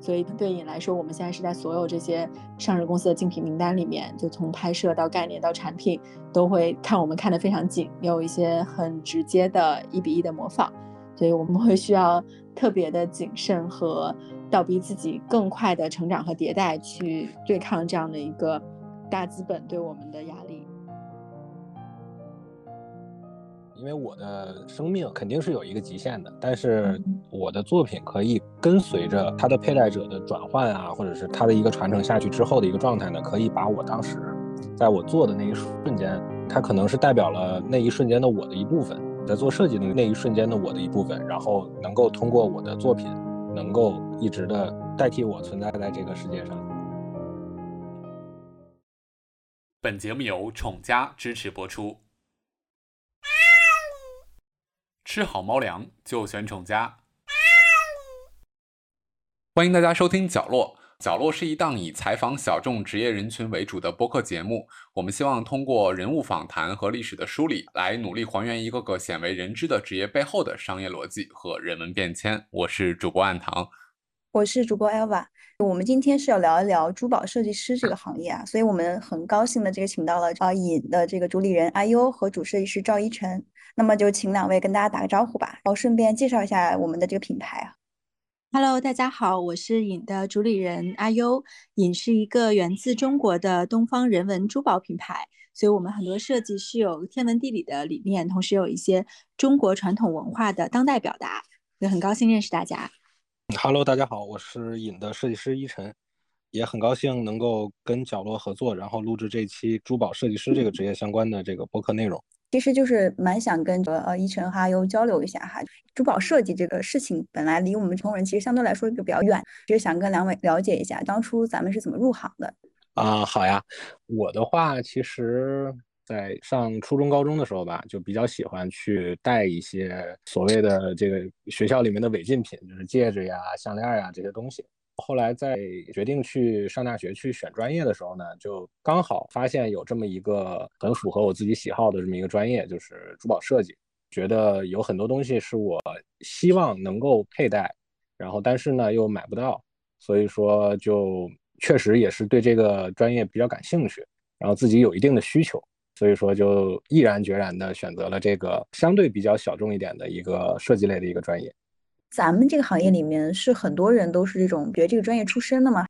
所以对你来说，我们现在是在所有这些上市公司的竞品名单里面，就从拍摄到概念到产品，都会看我们看得非常紧，有一些很直接的一比一的模仿，所以我们会需要特别的谨慎和倒逼自己更快的成长和迭代，去对抗这样的一个大资本对我们的压力。因为我的生命肯定是有一个极限的，但是我的作品可以跟随着它的佩戴者的转换啊，或者是它的一个传承下去之后的一个状态呢，可以把我当时在我做的那一瞬间，它可能是代表了那一瞬间的我的一部分，在做设计的那一瞬间的我的一部分，然后能够通过我的作品，能够一直的代替我存在在这个世界上。本节目由宠家支持播出。吃好猫粮就选宠家。欢迎大家收听角落。角落是一档以采访小众职业人群为主的播客节目。我们希望通过人物访谈和历史的梳理，来努力还原一个个鲜为人知的职业背后的商业逻辑和人文变迁。我是主播暗堂，我是主播 Elva。我们今天是要聊一聊珠宝设计师这个行业啊，所以我们很高兴的这个请到了啊尹的这个主理人阿优和主设计师赵一晨。那么就请两位跟大家打个招呼吧，然后顺便介绍一下我们的这个品牌啊。Hello，大家好，我是尹的主理人阿优。尹是一个源自中国的东方人文珠宝品牌，所以我们很多设计是有天文地理的理念，同时有一些中国传统文化的当代表达。也很高兴认识大家。Hello，大家好，我是尹的设计师依晨，也很高兴能够跟角落合作，然后录制这期珠宝设计师这个职业相关的这个播客内容。其实就是蛮想跟呃依晨哈优交流一下哈，珠宝设计这个事情本来离我们普通人其实相对来说就比较远，其实想跟两位了解一下，当初咱们是怎么入行的？啊，好呀，我的话其实。在上初中、高中的时候吧，就比较喜欢去带一些所谓的这个学校里面的违禁品，就是戒指呀、项链呀这些东西。后来在决定去上大学去选专业的时候呢，就刚好发现有这么一个很符合我自己喜好的这么一个专业，就是珠宝设计。觉得有很多东西是我希望能够佩戴，然后但是呢又买不到，所以说就确实也是对这个专业比较感兴趣，然后自己有一定的需求。所以说，就毅然决然的选择了这个相对比较小众一点的一个设计类的一个专业。咱们这个行业里面是很多人都是这种学这个专业出身的吗？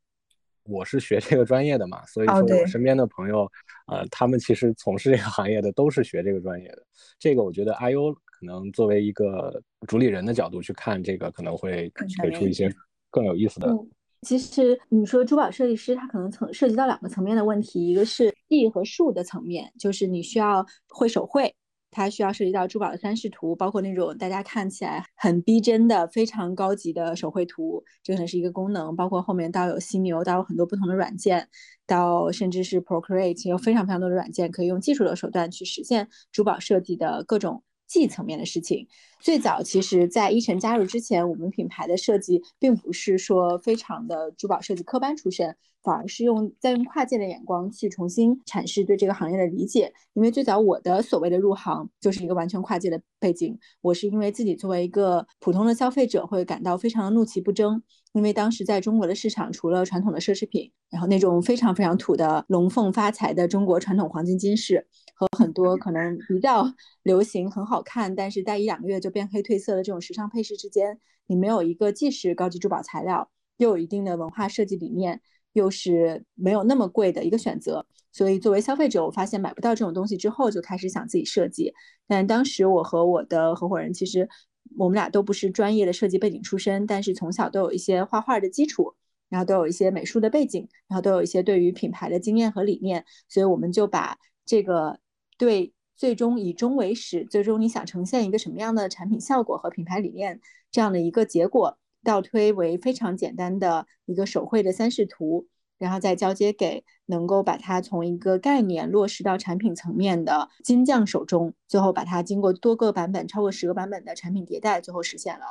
我是学这个专业的嘛，所以说我身边的朋友，呃，他们其实从事这个行业的都是学这个专业的。这个我觉得阿优可能作为一个主理人的角度去看这个，可能会给出一些更有意思的。其实你说珠宝设计师，他可能层涉及到两个层面的问题，一个是艺和术的层面，就是你需要会手绘，它需要涉及到珠宝的三视图，包括那种大家看起来很逼真的、非常高级的手绘图，这可能是一个功能。包括后面到有犀牛，到有很多不同的软件，到甚至是 Procreate，有非常非常多的软件可以用技术的手段去实现珠宝设计的各种。技层面的事情，最早其实，在一晨加入之前，我们品牌的设计并不是说非常的珠宝设计科班出身。反而是用在用跨界的眼光去重新阐释对这个行业的理解，因为最早我的所谓的入行就是一个完全跨界的背景。我是因为自己作为一个普通的消费者会感到非常的怒其不争，因为当时在中国的市场，除了传统的奢侈品，然后那种非常非常土的龙凤发财的中国传统黄金金饰，和很多可能比较 流行很好看，但是戴一两个月就变黑褪色的这种时尚配饰之间，你没有一个既是高级珠宝材料，又有一定的文化设计理念。又是没有那么贵的一个选择，所以作为消费者，我发现买不到这种东西之后，就开始想自己设计。但当时我和我的合伙人，其实我们俩都不是专业的设计背景出身，但是从小都有一些画画的基础，然后都有一些美术的背景，然后都有一些对于品牌的经验和理念，所以我们就把这个对最终以终为始，最终你想呈现一个什么样的产品效果和品牌理念这样的一个结果。倒推为非常简单的一个手绘的三视图，然后再交接给能够把它从一个概念落实到产品层面的金匠手中，最后把它经过多个版本，超过十个版本的产品迭代，最后实现了。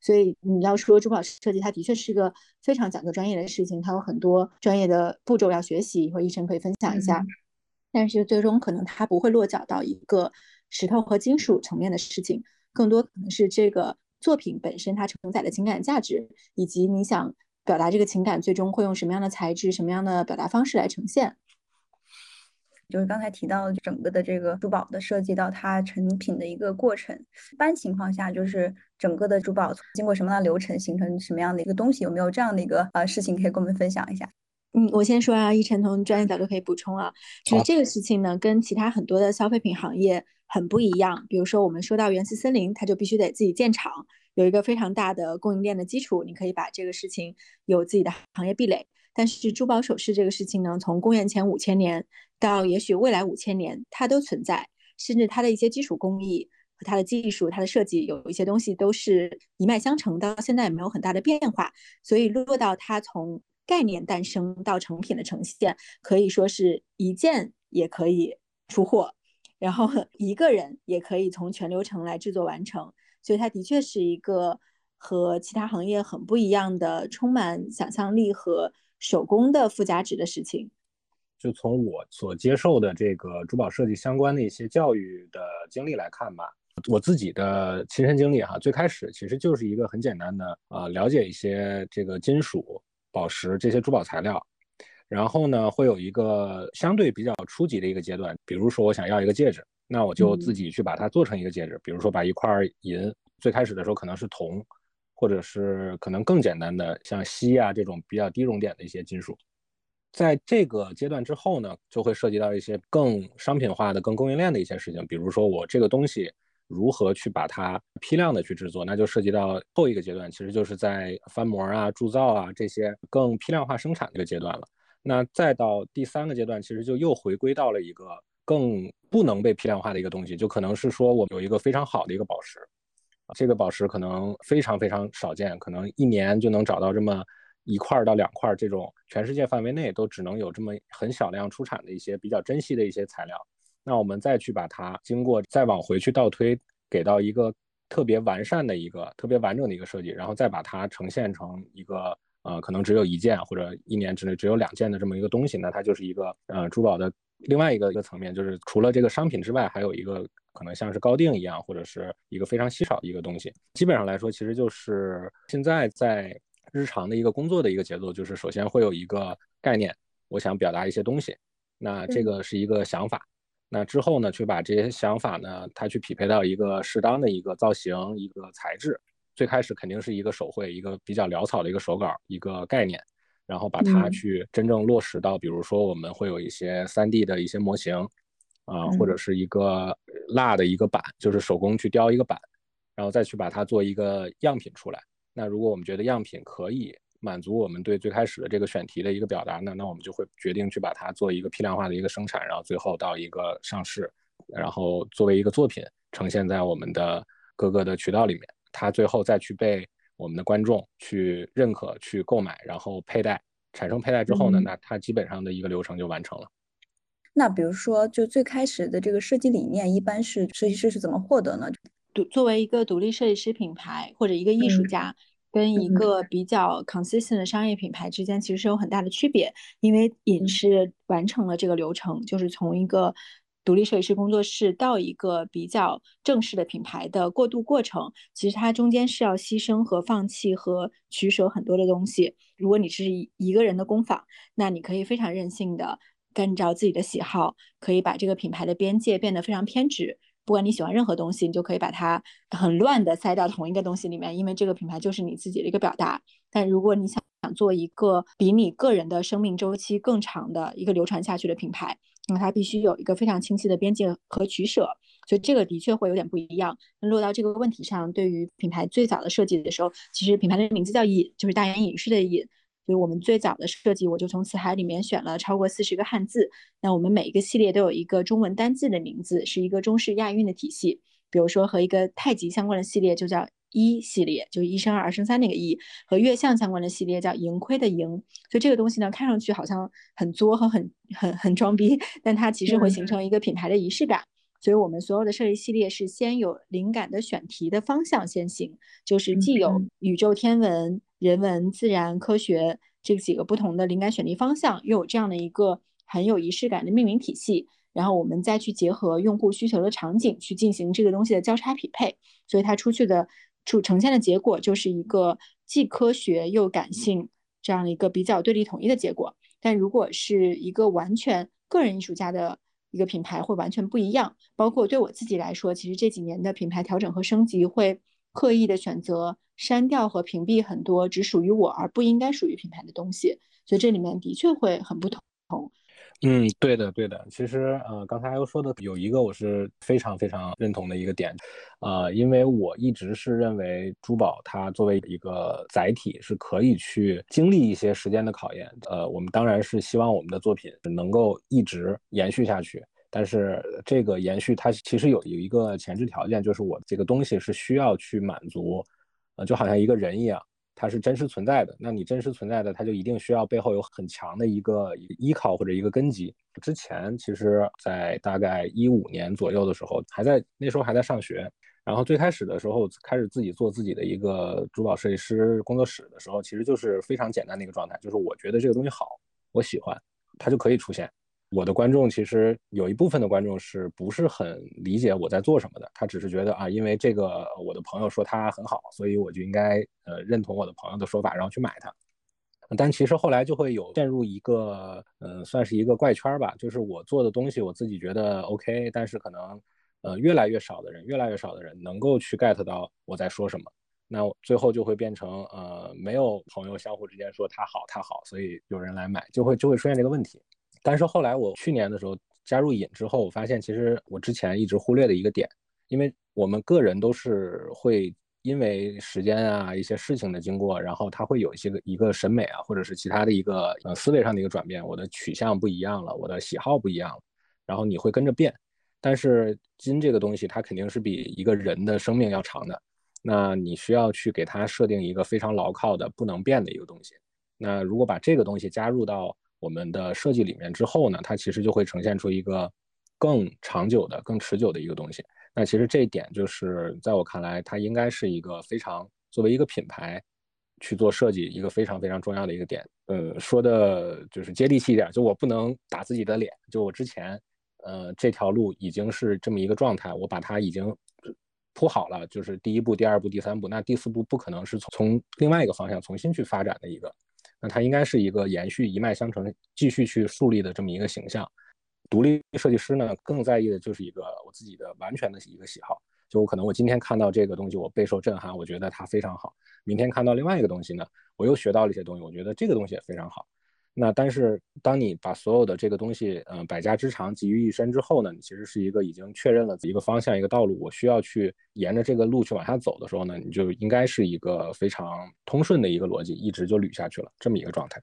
所以你要说珠宝设计，它的确是一个非常讲究专业的事情，它有很多专业的步骤要学习，一会儿医生可以分享一下。但是最终可能它不会落脚到一个石头和金属层面的事情，更多可能是这个。作品本身它承载的情感价值，以及你想表达这个情感，最终会用什么样的材质、什么样的表达方式来呈现。就是刚才提到整个的这个珠宝的设计到它成品的一个过程，一般情况下就是整个的珠宝经过什么样的流程，形成什么样的一个东西？有没有这样的一个呃事情可以跟我们分享一下？嗯，我先说啊，一晨从专业角度可以补充啊，就是这个事情呢，跟其他很多的消费品行业很不一样。比如说我们说到原始森林，它就必须得自己建厂，有一个非常大的供应链的基础，你可以把这个事情有自己的行业壁垒。但是珠宝首饰这个事情呢，从公元前五千年到也许未来五千年，它都存在，甚至它的一些基础工艺和它的技术、它的设计，有一些东西都是一脉相承，到现在也没有很大的变化。所以落到它从概念诞生到成品的呈现，可以说是一件也可以出货，然后 一个人也可以从全流程来制作完成，所以它的确是一个和其他行业很不一样的、充满想象力和手工的附加值的事情。就从我所接受的这个珠宝设计相关的一些教育的经历来看吧，我自己的亲身经历哈，最开始其实就是一个很简单的啊，了解一些这个金属。宝石这些珠宝材料，然后呢，会有一个相对比较初级的一个阶段。比如说，我想要一个戒指，那我就自己去把它做成一个戒指。比如说，把一块银，最开始的时候可能是铜，或者是可能更简单的像锡啊这种比较低熔点的一些金属。在这个阶段之后呢，就会涉及到一些更商品化的、更供应链的一些事情。比如说，我这个东西。如何去把它批量的去制作，那就涉及到后一个阶段，其实就是在翻模啊、铸造啊这些更批量化生产这个阶段了。那再到第三个阶段，其实就又回归到了一个更不能被批量化的一个东西，就可能是说我有一个非常好的一个宝石，这个宝石可能非常非常少见，可能一年就能找到这么一块到两块，这种全世界范围内都只能有这么很小量出产的一些比较珍惜的一些材料。那我们再去把它经过再往回去倒推，给到一个特别完善的一个特别完整的一个设计，然后再把它呈现成一个呃可能只有一件或者一年之内只有两件的这么一个东西，那它就是一个呃珠宝的另外一个一个层面，就是除了这个商品之外，还有一个可能像是高定一样，或者是一个非常稀少的一个东西。基本上来说，其实就是现在在日常的一个工作的一个节奏，就是首先会有一个概念，我想表达一些东西，那这个是一个想法。那之后呢，去把这些想法呢，它去匹配到一个适当的一个造型、一个材质。最开始肯定是一个手绘，一个比较潦草的一个手稿、一个概念，然后把它去真正落实到，比如说我们会有一些 3D 的一些模型，啊，或者是一个蜡的一个板，就是手工去雕一个板，然后再去把它做一个样品出来。那如果我们觉得样品可以。满足我们对最开始的这个选题的一个表达呢，那我们就会决定去把它做一个批量化的一个生产，然后最后到一个上市，然后作为一个作品呈现在我们的各个的渠道里面，它最后再去被我们的观众去认可、去购买，然后佩戴，产生佩戴之后呢，那它基本上的一个流程就完成了。那比如说，就最开始的这个设计理念，一般是设计师是怎么获得呢？独作为一个独立设计师品牌或者一个艺术家。跟一个比较 consistent 的商业品牌之间其实是有很大的区别，因为也是完成了这个流程，就是从一个独立设计师工作室到一个比较正式的品牌的过渡过程，其实它中间是要牺牲和放弃和取舍很多的东西。如果你是一个人的工坊，那你可以非常任性的跟着自己的喜好，可以把这个品牌的边界变得非常偏执。不管你喜欢任何东西，你就可以把它很乱的塞到同一个东西里面，因为这个品牌就是你自己的一个表达。但如果你想做一个比你个人的生命周期更长的一个流传下去的品牌，那它必须有一个非常清晰的边界和取舍。所以这个的确会有点不一样。那落到这个问题上，对于品牌最早的设计的时候，其实品牌的名字叫隐，就是大隐隐士的隐。所以我们最早的设计，我就从词海里面选了超过四十个汉字。那我们每一个系列都有一个中文单字的名字，是一个中式押韵的体系。比如说和一个太极相关的系列就叫一系列，就是一生二，二生三那个一；和月相相关的系列叫盈亏的盈。所以这个东西呢，看上去好像很作和很很很装逼，但它其实会形成一个品牌的仪式感。所以我们所有的设计系列是先有灵感的选题的方向先行，就是既有宇宙天文。人文、自然、科学这几个不同的灵感选题方向，又有这样的一个很有仪式感的命名体系，然后我们再去结合用户需求的场景去进行这个东西的交叉匹配，所以它出去的出呈现的结果就是一个既科学又感性，这样的一个比较对立统一的结果。但如果是一个完全个人艺术家的一个品牌，会完全不一样。包括对我自己来说，其实这几年的品牌调整和升级，会刻意的选择删掉和屏蔽很多只属于我而不应该属于品牌的东西，所以这里面的确会很不同。嗯，对的，对的。其实，呃，刚才又说的有一个我是非常非常认同的一个点，呃，因为我一直是认为珠宝它作为一个载体是可以去经历一些时间的考验。呃，我们当然是希望我们的作品能够一直延续下去，但是这个延续它其实有有一个前置条件，就是我这个东西是需要去满足，呃，就好像一个人一样。它是真实存在的，那你真实存在的，它就一定需要背后有很强的一个依靠或者一个根基。之前其实，在大概一五年左右的时候，还在那时候还在上学，然后最开始的时候开始自己做自己的一个珠宝设计师工作室的时候，其实就是非常简单的一个状态，就是我觉得这个东西好，我喜欢，它就可以出现。我的观众其实有一部分的观众是不是很理解我在做什么的？他只是觉得啊，因为这个我的朋友说它很好，所以我就应该呃认同我的朋友的说法，然后去买它。但其实后来就会有陷入一个呃算是一个怪圈吧，就是我做的东西我自己觉得 OK，但是可能呃越来越少的人，越来越少的人能够去 get 到我在说什么，那最后就会变成呃没有朋友相互之间说他好他好，所以有人来买，就会就会出现这个问题。但是后来我去年的时候加入瘾之后，我发现其实我之前一直忽略的一个点，因为我们个人都是会因为时间啊一些事情的经过，然后他会有一些个一个审美啊，或者是其他的一个呃思维上的一个转变，我的取向不一样了，我的喜好不一样了，然后你会跟着变。但是金这个东西它肯定是比一个人的生命要长的，那你需要去给它设定一个非常牢靠的不能变的一个东西。那如果把这个东西加入到我们的设计里面之后呢，它其实就会呈现出一个更长久的、更持久的一个东西。那其实这一点就是在我看来，它应该是一个非常作为一个品牌去做设计一个非常非常重要的一个点。呃，说的就是接地气一点，就我不能打自己的脸。就我之前，呃，这条路已经是这么一个状态，我把它已经铺好了，就是第一步、第二步、第三步，那第四步不可能是从从另外一个方向重新去发展的一个。那它应该是一个延续一脉相承、继续去树立的这么一个形象。独立设计师呢，更在意的就是一个我自己的完全的一个喜好。就我可能我今天看到这个东西，我备受震撼，我觉得它非常好。明天看到另外一个东西呢，我又学到了一些东西，我觉得这个东西也非常好。那但是，当你把所有的这个东西，嗯，百家之长集于一身之后呢，你其实是一个已经确认了一个方向、一个道路，我需要去沿着这个路去往下走的时候呢，你就应该是一个非常通顺的一个逻辑，一直就捋下去了这么一个状态。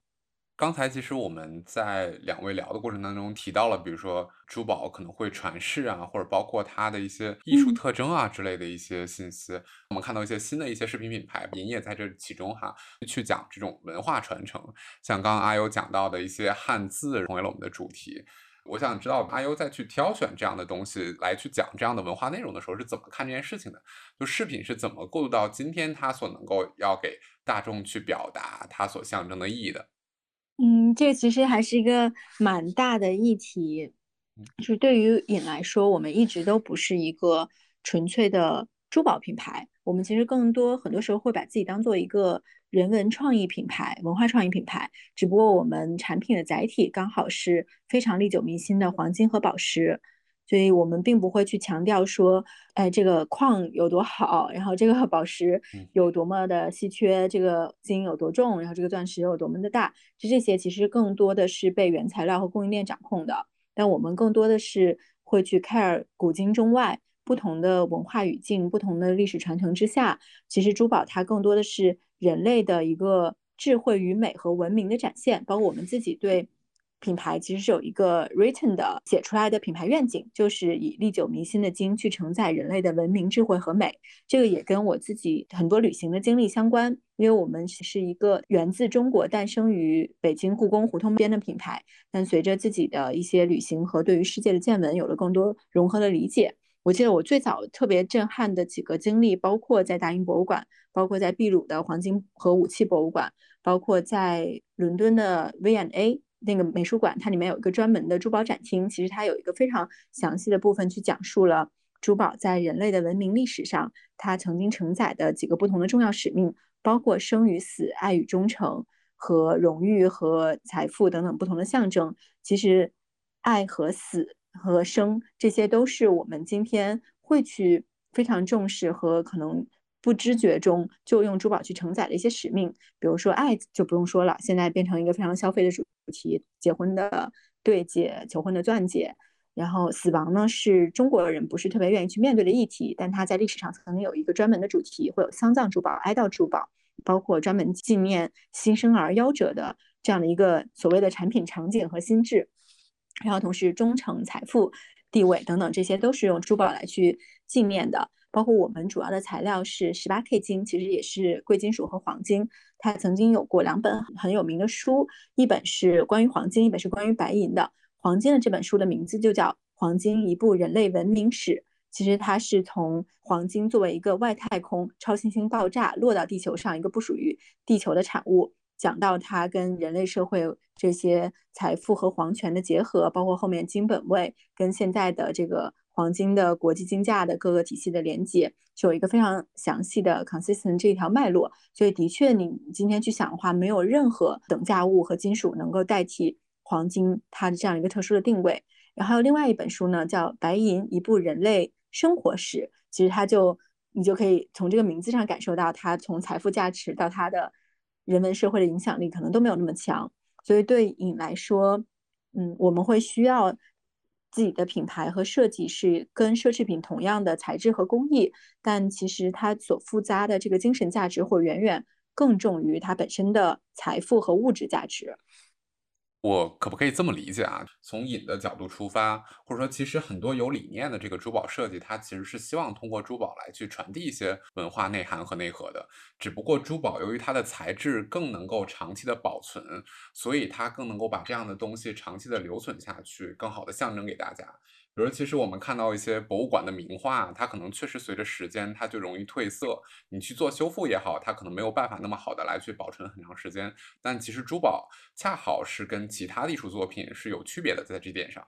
刚才其实我们在两位聊的过程当中提到了，比如说珠宝可能会传世啊，或者包括它的一些艺术特征啊之类的一些信息。我们看到一些新的一些饰品品牌，银也在这其中哈，去讲这种文化传承。像刚刚阿优讲到的一些汉字，成为了我们的主题。我想知道阿优在去挑选这样的东西来去讲这样的文化内容的时候，是怎么看这件事情的？就饰品是怎么过渡到今天它所能够要给大众去表达它所象征的意义的？嗯，这个其实还是一个蛮大的议题。就是对于尹来说，我们一直都不是一个纯粹的珠宝品牌，我们其实更多很多时候会把自己当做一个人文创意品牌、文化创意品牌。只不过我们产品的载体刚好是非常历久弥新的黄金和宝石。所以我们并不会去强调说，哎，这个矿有多好，然后这个宝石有多么的稀缺，这个金有多重，然后这个钻石有多么的大。就这些其实更多的是被原材料和供应链掌控的。但我们更多的是会去 care 古今中外不同的文化语境、不同的历史传承之下，其实珠宝它更多的是人类的一个智慧与美和文明的展现，包括我们自己对。品牌其实是有一个 written 的写出来的品牌愿景，就是以历久弥新的金去承载人类的文明、智慧和美。这个也跟我自己很多旅行的经历相关，因为我们是一个源自中国、诞生于北京故宫胡同边的品牌，但随着自己的一些旅行和对于世界的见闻，有了更多融合的理解。我记得我最早特别震撼的几个经历，包括在大英博物馆，包括在秘鲁的黄金和武器博物馆，包括在伦敦的 V&A。那个美术馆，它里面有一个专门的珠宝展厅，其实它有一个非常详细的部分去讲述了珠宝在人类的文明历史上，它曾经承载的几个不同的重要使命，包括生与死、爱与忠诚和荣誉和财富等等不同的象征。其实，爱和死和生这些都是我们今天会去非常重视和可能不知觉中就用珠宝去承载了一些使命。比如说爱就不用说了，现在变成一个非常消费的主题，结婚的对戒、求婚的钻戒。然后死亡呢，是中国人不是特别愿意去面对的议题，但它在历史上曾经有一个专门的主题，会有丧葬珠宝、哀悼珠宝，包括专门纪念新生儿夭折的这样的一个所谓的产品场景和心智。然后同时忠诚、财富、地位等等，这些都是用珠宝来去纪念的。包括我们主要的材料是十八 K 金，其实也是贵金属和黄金。它曾经有过两本很有名的书，一本是关于黄金，一本是关于白银的。黄金的这本书的名字就叫《黄金：一部人类文明史》。其实它是从黄金作为一个外太空超新星爆炸落到地球上一个不属于地球的产物，讲到它跟人类社会这些财富和皇权的结合，包括后面金本位跟现在的这个黄金的国际金价的各个体系的连接，就有一个非常详细的 consistent 这一条脉络。所以的确，你今天去想的话，没有任何等价物和金属能够代替。黄金它的这样一个特殊的定位，然后还有另外一本书呢，叫《白银：一部人类生活史》。其实它就你就可以从这个名字上感受到，它从财富价值到它的人文社会的影响力，可能都没有那么强。所以对你来说，嗯，我们会需要自己的品牌和设计是跟奢侈品同样的材质和工艺，但其实它所附加的这个精神价值，或远远更重于它本身的财富和物质价值。我可不可以这么理解啊？从隐的角度出发，或者说，其实很多有理念的这个珠宝设计，它其实是希望通过珠宝来去传递一些文化内涵和内核的。只不过珠宝由于它的材质更能够长期的保存，所以它更能够把这样的东西长期的留存下去，更好的象征给大家。比如，其实我们看到一些博物馆的名画，它可能确实随着时间，它就容易褪色。你去做修复也好，它可能没有办法那么好的来去保存很长时间。但其实珠宝恰好是跟其他的艺术作品是有区别的，在这点上。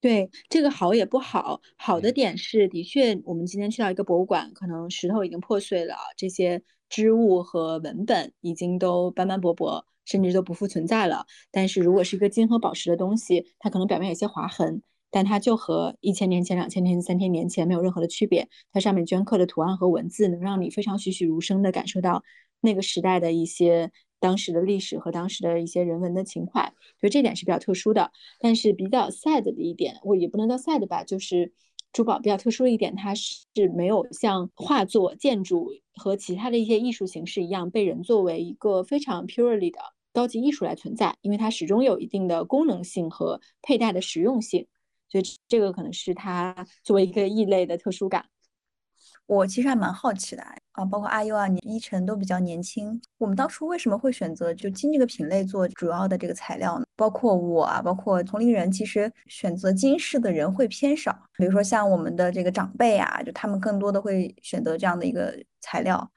对，这个好也不好。好的点是，的确，我们今天去到一个博物馆，可能石头已经破碎了，这些织物和文本已经都斑斑驳驳，甚至都不复存在了。但是如果是一个金和宝石的东西，它可能表面有些划痕。但它就和一千年前、两千年、三千年前没有任何的区别。它上面镌刻的图案和文字，能让你非常栩栩如生的感受到那个时代的一些当时的历史和当时的一些人文的情怀。所以这点是比较特殊的。但是比较 sad 的一点，我也不能叫 sad 吧，就是珠宝比较特殊的一点，它是没有像画作、建筑和其他的一些艺术形式一样被人作为一个非常 purely 的高级艺术来存在，因为它始终有一定的功能性和佩戴的实用性。所以这个可能是它作为一个异类的特殊感。我其实还蛮好奇的啊，包括阿优啊，你依晨都比较年轻。我们当初为什么会选择就金这个品类做主要的这个材料呢？包括我啊，包括同龄人，其实选择金饰的人会偏少。比如说像我们的这个长辈啊，就他们更多的会选择这样的一个材料。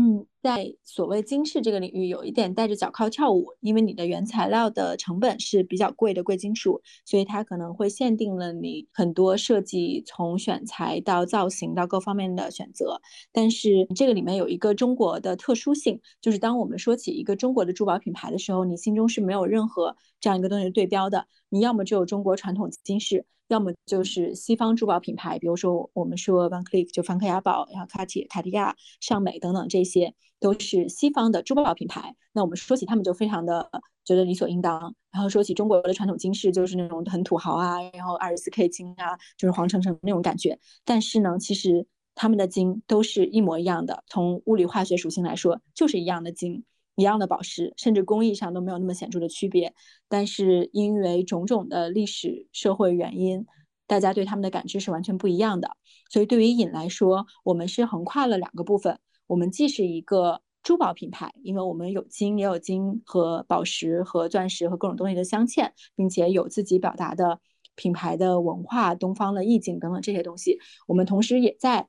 嗯，在所谓金饰这个领域，有一点带着脚铐跳舞，因为你的原材料的成本是比较贵的贵金属，所以它可能会限定了你很多设计从选材到造型到各方面的选择。但是这个里面有一个中国的特殊性，就是当我们说起一个中国的珠宝品牌的时候，你心中是没有任何这样一个东西对标的，你要么只有中国传统金饰。要么就是西方珠宝品牌，比如说我们说 Van Cleef 就梵克雅宝，然后卡地卡地亚、尚美等等，这些都是西方的珠宝品牌。那我们说起他们就非常的觉得理所应当。然后说起中国的传统金饰，就是那种很土豪啊，然后二十四 K 金啊，就是黄澄澄那种感觉。但是呢，其实他们的金都是一模一样的，从物理化学属性来说，就是一样的金。一样的宝石，甚至工艺上都没有那么显著的区别，但是因为种种的历史社会原因，大家对他们的感知是完全不一样的。所以对于尹来说，我们是横跨了两个部分。我们既是一个珠宝品牌，因为我们有金，也有金和宝石和钻石和各种东西的镶嵌，并且有自己表达的品牌的文化、东方的意境等等这些东西。我们同时也在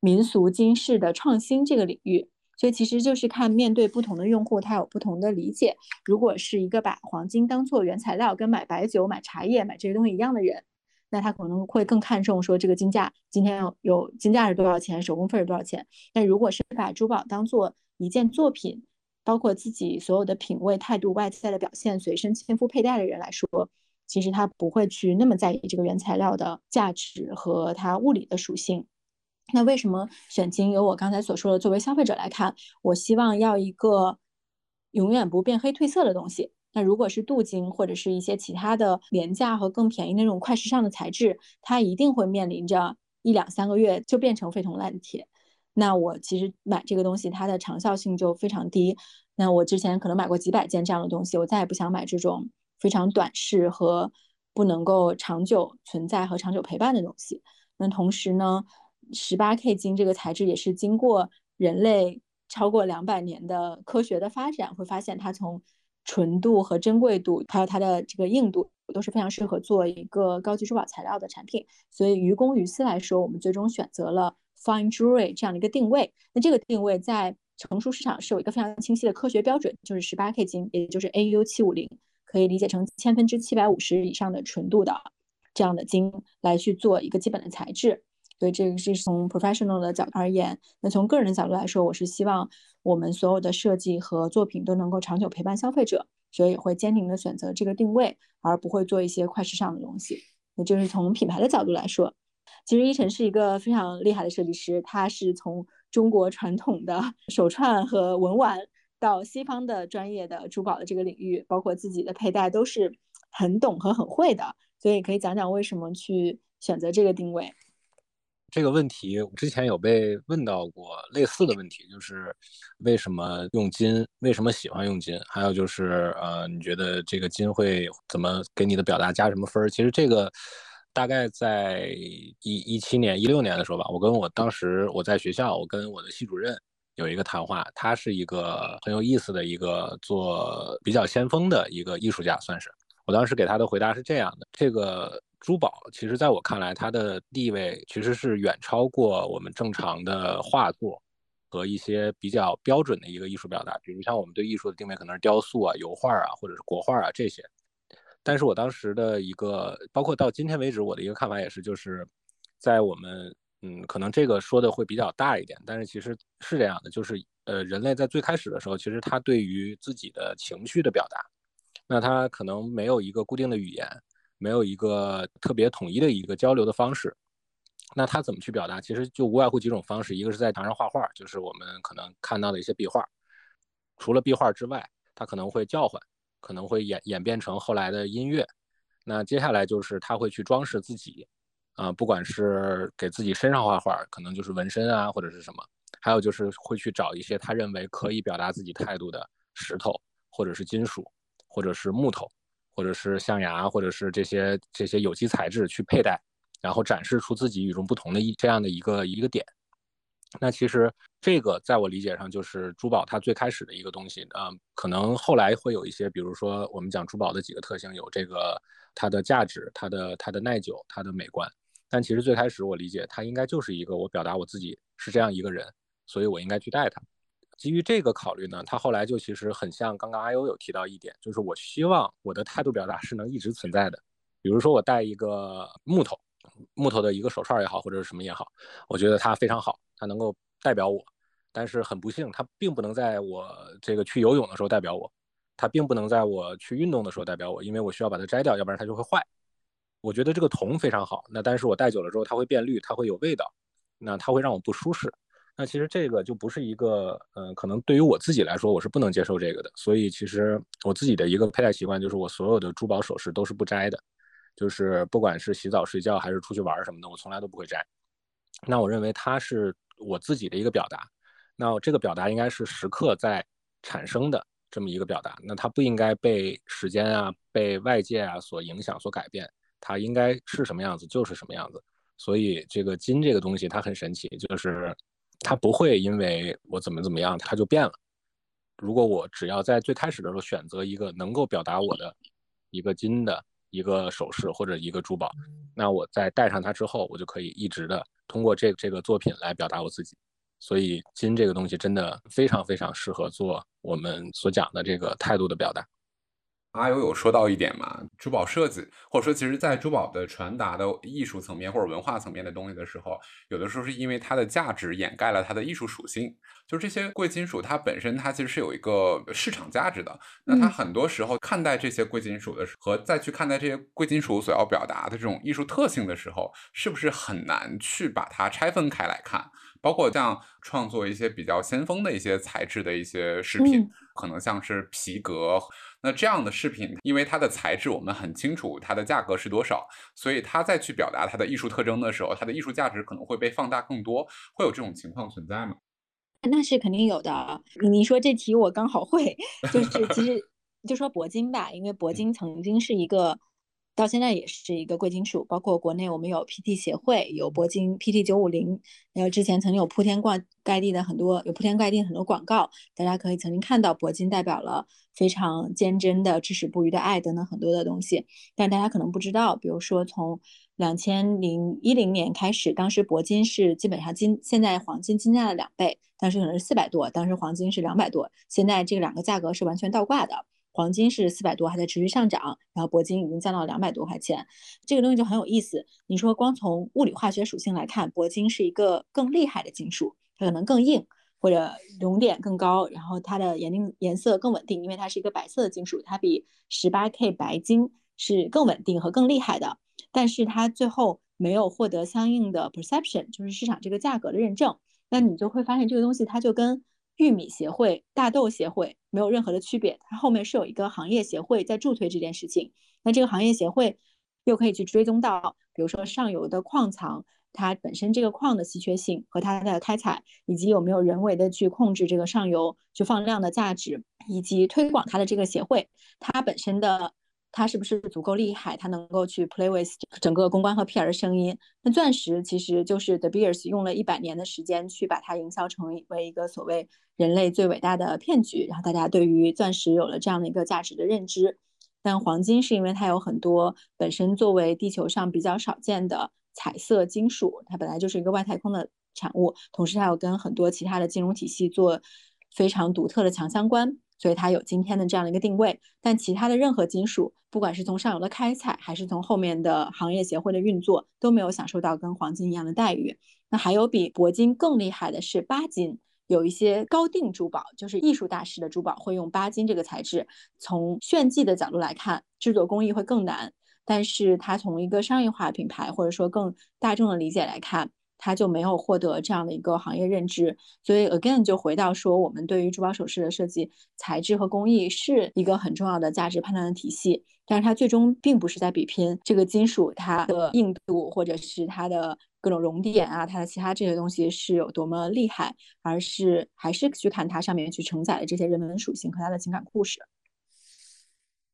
民俗金饰的创新这个领域。所以其实就是看面对不同的用户，他有不同的理解。如果是一个把黄金当做原材料，跟买白酒、买茶叶、买这些东西一样的人，那他可能会更看重说这个金价今天有有金价是多少钱，手工费是多少钱。但如果是把珠宝当做一件作品，包括自己所有的品味、态度、外在的表现、随身亲肤佩戴的人来说，其实他不会去那么在意这个原材料的价值和它物理的属性。那为什么选金？由我刚才所说的，作为消费者来看，我希望要一个永远不变黑褪色的东西。那如果是镀金或者是一些其他的廉价和更便宜那种快时尚的材质，它一定会面临着一两三个月就变成废铜烂铁。那我其实买这个东西，它的长效性就非常低。那我之前可能买过几百件这样的东西，我再也不想买这种非常短视和不能够长久存在和长久陪伴的东西。那同时呢，十八 K 金这个材质也是经过人类超过两百年的科学的发展，会发现它从纯度和珍贵度，还有它的这个硬度，都是非常适合做一个高级珠宝材料的产品。所以于公于私来说，我们最终选择了。Fine jewelry 这样的一个定位，那这个定位在成熟市场是有一个非常清晰的科学标准，就是十八 K 金，也就是 AU 七五零，可以理解成千分之七百五十以上的纯度的这样的金来去做一个基本的材质。所以这个是从 professional 的角度而言，那从个人的角度来说，我是希望我们所有的设计和作品都能够长久陪伴消费者，所以也会坚定的选择这个定位，而不会做一些快时尚的东西。那就是从品牌的角度来说。其实依晨是一个非常厉害的设计师，他是从中国传统的 手串和文玩到西方的专业的珠宝的这个领域，包括自己的佩戴都是很懂和很会的，所以可以讲讲为什么去选择这个定位。这个问题之前有被问到过类似的问题，就是为什么用金，为什么喜欢用金，还有就是呃，你觉得这个金会怎么给你的表达加什么分儿？其实这个。大概在一一七年、一六年的时候吧，我跟我当时我在学校，我跟我的系主任有一个谈话。他是一个很有意思的一个做比较先锋的一个艺术家，算是。我当时给他的回答是这样的：这个珠宝，其实在我看来，它的地位其实是远超过我们正常的画作和一些比较标准的一个艺术表达，比如像我们对艺术的定位可能是雕塑啊、油画啊，或者是国画啊这些。但是我当时的一个，包括到今天为止，我的一个看法也是，就是在我们，嗯，可能这个说的会比较大一点，但是其实是这样的，就是呃，人类在最开始的时候，其实他对于自己的情绪的表达，那他可能没有一个固定的语言，没有一个特别统一的一个交流的方式，那他怎么去表达？其实就无外乎几种方式，一个是在墙上画画，就是我们可能看到的一些壁画，除了壁画之外，他可能会叫唤。可能会演演变成后来的音乐，那接下来就是他会去装饰自己，啊，不管是给自己身上画画，可能就是纹身啊，或者是什么，还有就是会去找一些他认为可以表达自己态度的石头，或者是金属，或者是木头，或者是象牙，或者是这些这些有机材质去佩戴，然后展示出自己与众不同的一这样的一个一个点。那其实这个在我理解上就是珠宝它最开始的一个东西，嗯，可能后来会有一些，比如说我们讲珠宝的几个特性，有这个它的价值、它的它的耐久、它的美观。但其实最开始我理解它应该就是一个我表达我自己是这样一个人，所以我应该去戴它。基于这个考虑呢，他后来就其实很像刚刚阿优有提到一点，就是我希望我的态度表达是能一直存在的。比如说我戴一个木头木头的一个手串也好，或者是什么也好，我觉得它非常好。它能够代表我，但是很不幸，它并不能在我这个去游泳的时候代表我，它并不能在我去运动的时候代表我，因为我需要把它摘掉，要不然它就会坏。我觉得这个铜非常好，那但是我戴久了之后它会变绿，它会有味道，那它会让我不舒适。那其实这个就不是一个，嗯，可能对于我自己来说，我是不能接受这个的。所以其实我自己的一个佩戴习惯就是我所有的珠宝首饰都是不摘的，就是不管是洗澡、睡觉还是出去玩什么的，我从来都不会摘。那我认为它是。我自己的一个表达，那这个表达应该是时刻在产生的这么一个表达，那它不应该被时间啊、被外界啊所影响、所改变，它应该是什么样子就是什么样子。所以这个金这个东西它很神奇，就是它不会因为我怎么怎么样它就变了。如果我只要在最开始的时候选择一个能够表达我的一个金的一个首饰或者一个珠宝，那我在戴上它之后，我就可以一直的。通过这这个作品来表达我自己，所以金这个东西真的非常非常适合做我们所讲的这个态度的表达。阿尤有说到一点嘛，珠宝设计，或者说其实，在珠宝的传达的艺术层面或者文化层面的东西的时候，有的时候是因为它的价值掩盖了它的艺术属性。就这些贵金属，它本身它其实是有一个市场价值的。那它很多时候看待这些贵金属的时候，和再去看待这些贵金属所要表达的这种艺术特性的时候，是不是很难去把它拆分开来看？包括像创作一些比较先锋的一些材质的一些饰品，可能像是皮革。那这样的饰品，因为它的材质我们很清楚，它的价格是多少，所以它再去表达它的艺术特征的时候，它的艺术价值可能会被放大更多。会有这种情况存在吗？那是肯定有的。你说这题我刚好会，就是其实就说铂金吧，因为铂金曾经是一个。到现在也是一个贵金属，包括国内我们有 PT 协会，有铂金 PT 九五零，还有之前曾经有铺天盖地的很多，有铺天盖地很多广告，大家可以曾经看到铂金代表了非常坚贞的至死不渝的爱等等很多的东西，但大家可能不知道，比如说从两千零一零年开始，当时铂金是基本上金现在黄金金价的两倍，当时可能是四百多，当时黄金是两百多，现在这两个价格是完全倒挂的。黄金是四百多，还在持续上涨，然后铂金已经降到两百多块钱，这个东西就很有意思。你说光从物理化学属性来看，铂金是一个更厉害的金属，它可能更硬，或者熔点更高，然后它的颜定颜色更稳定，因为它是一个白色的金属，它比十八 K 白金是更稳定和更厉害的。但是它最后没有获得相应的 perception，就是市场这个价格的认证，那你就会发现这个东西它就跟。玉米协会、大豆协会没有任何的区别，它后面是有一个行业协会在助推这件事情。那这个行业协会又可以去追踪到，比如说上游的矿藏，它本身这个矿的稀缺性和它的开采，以及有没有人为的去控制这个上游去放量的价值，以及推广它的这个协会，它本身的。它是不是足够厉害？它能够去 play with 整个公关和 PR 的声音。那钻石其实就是 The Beers 用了一百年的时间去把它营销成为一个所谓人类最伟大的骗局，然后大家对于钻石有了这样的一个价值的认知。但黄金是因为它有很多本身作为地球上比较少见的彩色金属，它本来就是一个外太空的产物，同时它又跟很多其他的金融体系做非常独特的强相关。所以它有今天的这样的一个定位，但其他的任何金属，不管是从上游的开采，还是从后面的行业协会的运作，都没有享受到跟黄金一样的待遇。那还有比铂金更厉害的是钯金，有一些高定珠宝，就是艺术大师的珠宝会用巴金这个材质。从炫技的角度来看，制作工艺会更难，但是它从一个商业化品牌或者说更大众的理解来看。它就没有获得这样的一个行业认知，所以 again 就回到说，我们对于珠宝首饰的设计材质和工艺是一个很重要的价值判断的体系，但是它最终并不是在比拼这个金属它的硬度，或者是它的各种熔点啊，它的其他这些东西是有多么厉害，而是还是去看它上面去承载的这些人文属性和它的情感故事。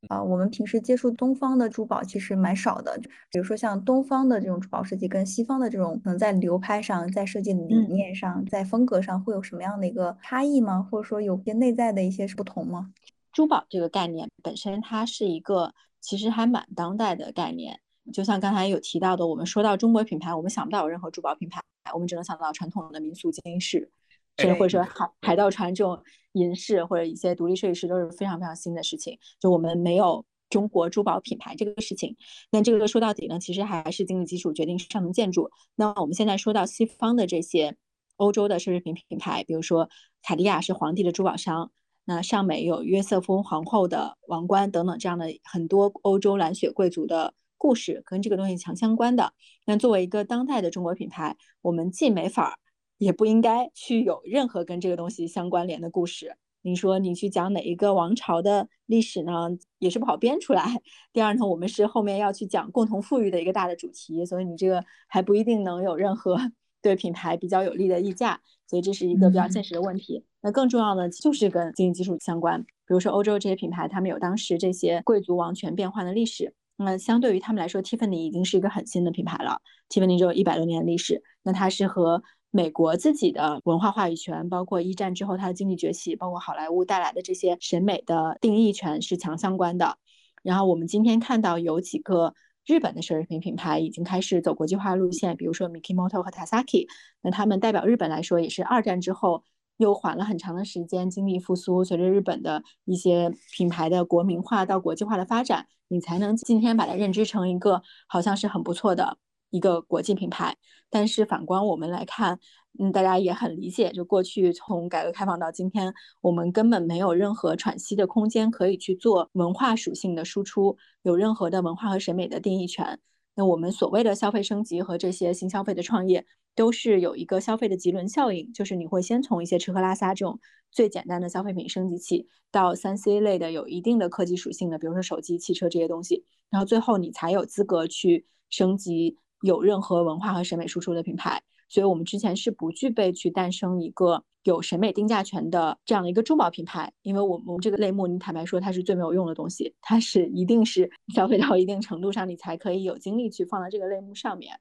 啊，我们平时接触东方的珠宝其实蛮少的，比如说像东方的这种珠宝设计跟西方的这种，可能在流派上、在设计理念上、在风格上会有什么样的一个差异吗？或者说有些内在的一些不同吗？珠宝这个概念本身它是一个其实还蛮当代的概念，就像刚才有提到的，我们说到中国品牌，我们想不到有任何珠宝品牌，我们只能想到传统的民俗金饰。甚至或者说海海盗船这种银饰或者一些独立设计师都是非常非常新的事情。就我们没有中国珠宝品牌这个事情，那这个说到底呢，其实还是经济基础决定上层建筑。那我们现在说到西方的这些欧洲的奢侈品品牌，比如说卡地亚是皇帝的珠宝商，那上美有约瑟夫皇后的王冠等等这样的很多欧洲蓝血贵族的故事跟这个东西强相关的。那作为一个当代的中国品牌，我们既没法儿。也不应该去有任何跟这个东西相关联的故事。你说你去讲哪一个王朝的历史呢？也是不好编出来。第二呢，我们是后面要去讲共同富裕的一个大的主题，所以你这个还不一定能有任何 对品牌比较有利的溢价。所以这是一个比较现实的问题。那更重要的就是跟经济基础相关。比如说欧洲这些品牌，他们有当时这些贵族王权变换的历史。那相对于他们来说，Tiffany 已经是一个很新的品牌了。Tiffany 只有一百多年的历史，那它是和美国自己的文化话语权，包括一战之后它的经济崛起，包括好莱坞带来的这些审美的定义权是强相关的。然后我们今天看到有几个日本的奢侈品品牌已经开始走国际化路线，比如说 Mikimoto 和 Tasaki，那他们代表日本来说也是二战之后又缓了很长的时间，经历复苏，随着日本的一些品牌的国民化到国际化的发展，你才能今天把它认知成一个好像是很不错的一个国际品牌。但是反观我们来看，嗯，大家也很理解，就过去从改革开放到今天，我们根本没有任何喘息的空间可以去做文化属性的输出，有任何的文化和审美的定义权。那我们所谓的消费升级和这些新消费的创业。都是有一个消费的棘轮效应，就是你会先从一些吃喝拉撒这种最简单的消费品升级起，到三 C 类的有一定的科技属性的，比如说手机、汽车这些东西，然后最后你才有资格去升级有任何文化和审美输出的品牌。所以我们之前是不具备去诞生一个有审美定价权的这样的一个珠宝品牌，因为我们这个类目，你坦白说它是最没有用的东西，它是一定是 消费到一定程度上，你才可以有精力去放在这个类目上面。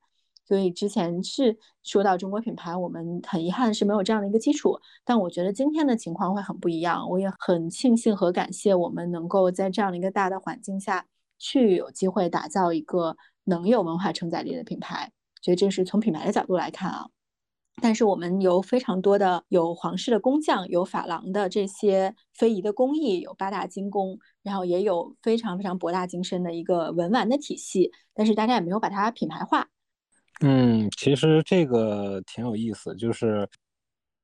所以之前是说到中国品牌，我们很遗憾是没有这样的一个基础。但我觉得今天的情况会很不一样。我也很庆幸和感谢我们能够在这样的一个大的环境下去有机会打造一个能有文化承载力的品牌。所以这是从品牌的角度来看啊。但是我们有非常多的有皇室的工匠，有珐琅的这些非遗的工艺，有八大精工，然后也有非常非常博大精深的一个文玩的体系。但是大家也没有把它品牌化。嗯，其实这个挺有意思，就是